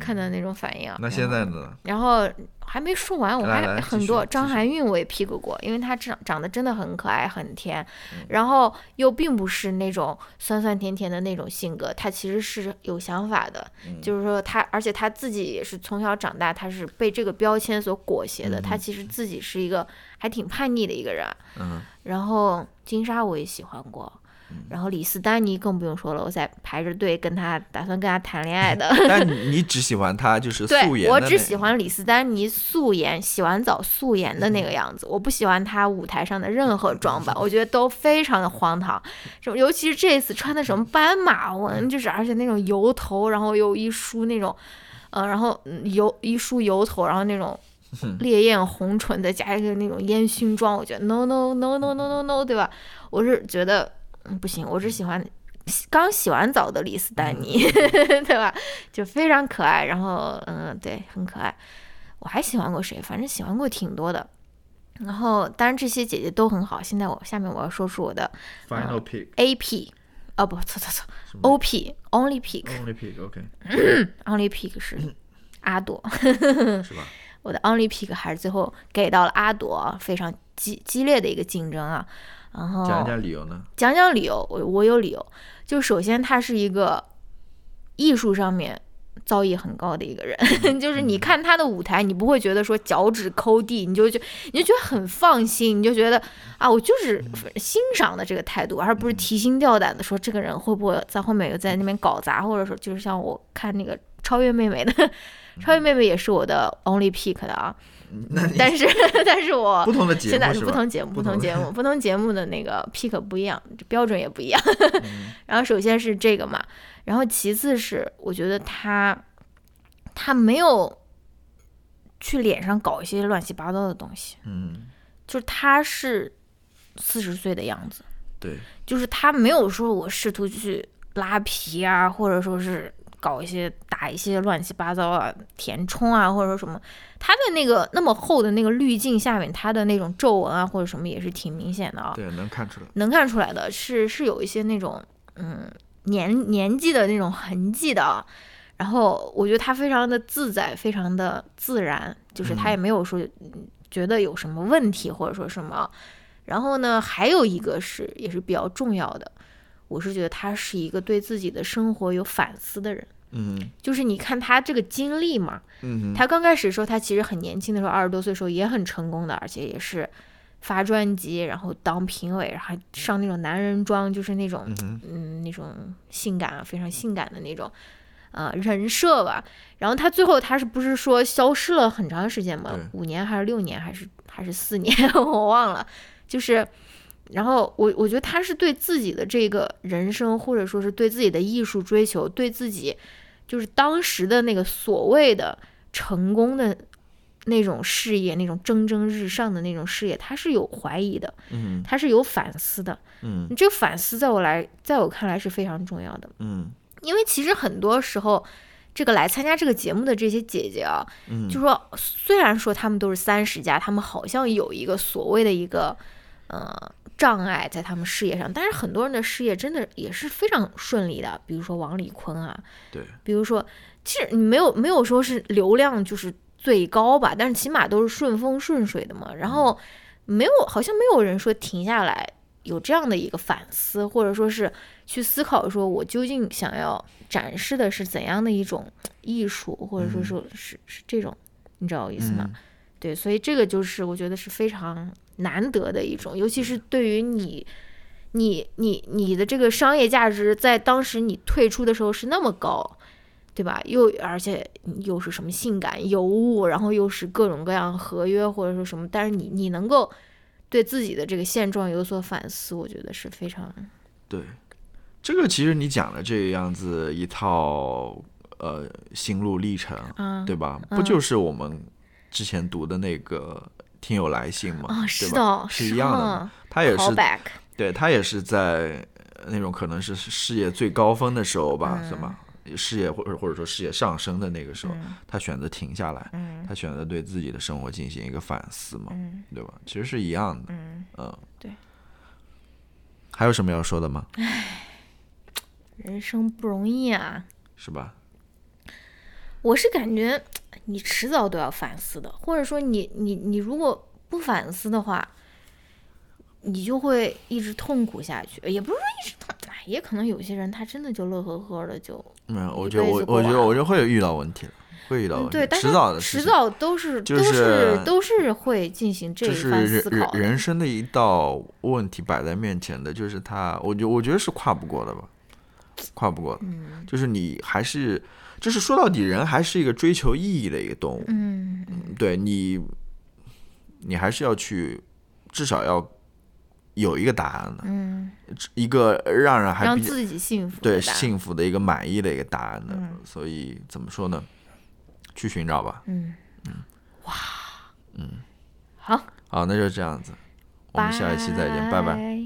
[SPEAKER 1] 看的那种反应。
[SPEAKER 2] 那现在呢？
[SPEAKER 1] 然后还没说完，我还很多。张含韵我也 pick 过，因为她长长得真的很可爱，很甜，然后又并不是那种酸酸甜甜的那种性格，她其实是有想法的。就是说她，而且她自己也是从小长大，她是被这个标签所裹挟的。她其实自己是一个还挺叛逆的一个人。
[SPEAKER 2] 嗯。
[SPEAKER 1] 然后金莎我也喜欢过。然后李斯丹妮更不用说了，我在排着队跟他打算跟他谈恋爱的。(laughs)
[SPEAKER 2] 但你只喜欢他就是素颜？
[SPEAKER 1] 我只喜欢李斯丹妮素颜，洗完澡素颜的那个样子。我不喜欢他舞台上的任何装扮，我觉得都非常的荒唐。什么，尤其是这次穿的什么斑马纹，就是而且那种油头，然后又一梳那种，呃，然后油一梳油头，然后那种烈焰红唇，再加一个那种烟熏妆，我觉得 no no no no no no no，对吧？我是觉得。嗯，不行，我只喜欢刚洗完澡的李斯丹妮，(laughs) 对吧？就非常可爱，然后嗯，对，很可爱。我还喜欢过谁？反正喜欢过挺多的。然后当然这些姐姐都很好。现在我下面我要说出我的
[SPEAKER 2] final pick
[SPEAKER 1] A P，哦不，错错错，O P only
[SPEAKER 2] pick，only
[SPEAKER 1] pick，OK，only (clears throat) pick 是阿朵，
[SPEAKER 2] 是吧？(laughs)
[SPEAKER 1] 我的 only pick 还是最后给到了阿朵，非常激激烈的一个竞争啊。然后
[SPEAKER 2] 讲讲理由呢？
[SPEAKER 1] 讲讲理由，我我有理由。就首先，他是一个艺术上面造诣很高的一个人。(laughs) 就是你看他的舞台，你不会觉得说脚趾抠地，你就觉你就觉得很放心，你就觉得啊，我就是欣赏的这个态度，而不是提心吊胆的说这个人会不会在后面又在那边搞砸，或者说就是像我看那个超越妹妹的，超越妹妹也是我的 only pick 的啊。(laughs) 但是，但是我现在是不同节目，不同节目，不同节目的那个 pick 不一样，标准也不一样。(laughs) 然后首先是这个嘛，然后其次是我觉得他他没有去脸上搞一些乱七八糟的东西，
[SPEAKER 2] 嗯，
[SPEAKER 1] 就是他是四十岁的样子，
[SPEAKER 2] 对，
[SPEAKER 1] 就是他没有说我试图去拉皮啊，或者说是。搞一些打一些乱七八糟啊，填充啊，或者说什么，它的那个那么厚的那个滤镜下面，它的那种皱纹啊，或者什么也是挺明显的啊。
[SPEAKER 2] 对，能看出来，
[SPEAKER 1] 能看出来的是是有一些那种嗯年年纪的那种痕迹的。然后我觉得他非常的自在，非常的自然，就是他也没有说觉得有什么问题或者说什么。然后呢，还有一个是也是比较重要的。我是觉得他是一个对自己的生活有反思的人，
[SPEAKER 2] 嗯，
[SPEAKER 1] 就是你看他这个经历嘛，
[SPEAKER 2] 嗯，
[SPEAKER 1] 他刚开始的时候，他其实很年轻的时候，二十多岁的时候也很成功的，而且也是发专辑，然后当评委，然后上那种男人装，就是那种，嗯，那种性感啊非常性感的那种，呃，人设吧。然后他最后他是不是说消失了很长时间嘛？五年还是六年还是还是四年？(laughs) 我忘了，就是。然后我我觉得他是对自己的这个人生，或者说是对自己的艺术追求，对自己就是当时的那个所谓的成功的那种事业，那种蒸蒸日上的那种事业，他是有怀疑的，
[SPEAKER 2] 嗯，
[SPEAKER 1] 他是有反思的，
[SPEAKER 2] 嗯，
[SPEAKER 1] 这个反思在我来，在我看来是非常重要的，
[SPEAKER 2] 嗯，
[SPEAKER 1] 因为其实很多时候，这个来参加这个节目的这些姐姐啊，
[SPEAKER 2] 嗯，
[SPEAKER 1] 就说虽然说他们都是三十加，他们好像有一个所谓的一个，呃。障碍在他们事业上，但是很多人的事业真的也是非常顺利的，比如说王丽坤啊，
[SPEAKER 2] 对，
[SPEAKER 1] 比如说，其实你没有没有说是流量就是最高吧，但是起码都是顺风顺水的嘛。然后没有，好像没有人说停下来有这样的一个反思，或者说是去思考，说我究竟想要展示的是怎样的一种艺术，或者说说是是这种，你知道我意思吗？对，所以这个就是我觉得是非常。难得的一种，尤其是对于你，你你你的这个商业价值，在当时你退出的时候是那么高，对吧？又而且又是什么性感尤物，然后又是各种各样合约或者说什么，但是你你能够对自己的这个现状有所反思，我觉得是非常
[SPEAKER 2] 对。这个其实你讲的这样子一套呃心路历程，对吧？不就是我们之前读的那个？听友来信嘛，是吧？是一样的，他也是，对他也是在那种可能是事业最高峰的时候吧，是吗？事业或者或者说事业上升的那个时候，他选择停下来，他选择对自己的生活进行一个反思嘛，对吧？其实是一样的，
[SPEAKER 1] 嗯，对。
[SPEAKER 2] 还有什么要说的吗？
[SPEAKER 1] 唉，人生不容易啊，
[SPEAKER 2] 是吧？
[SPEAKER 1] 我是感觉你迟早都要反思的，或者说你你你如果不反思的话，你就会一直痛苦下去。也不是说一直痛，哎，也可能有些人他真的就乐呵呵的就
[SPEAKER 2] 没有。我觉得我我觉得我就会遇到问题的。会遇到问题
[SPEAKER 1] 对，
[SPEAKER 2] 迟早的
[SPEAKER 1] 迟早都是
[SPEAKER 2] 就
[SPEAKER 1] 是都是会进行这一番思考。
[SPEAKER 2] 人生的一道问题摆在面前的，就是他，我觉我觉得是跨不过的吧，跨不过的。
[SPEAKER 1] 嗯，
[SPEAKER 2] 就是你还是，就是说到底，人还是一个追求意义的一个动物。
[SPEAKER 1] 嗯，
[SPEAKER 2] 对你，你还是要去，至少要有一个答案的。
[SPEAKER 1] 嗯，
[SPEAKER 2] 一个让人还
[SPEAKER 1] 让自己幸福
[SPEAKER 2] 对幸福的一个满意的一个答案的。所以怎么说呢？去寻找吧。
[SPEAKER 1] 嗯
[SPEAKER 2] 嗯，
[SPEAKER 1] 哇，
[SPEAKER 2] 嗯，
[SPEAKER 1] 好，
[SPEAKER 2] 好，那就这样子，我们下一期再见，拜拜。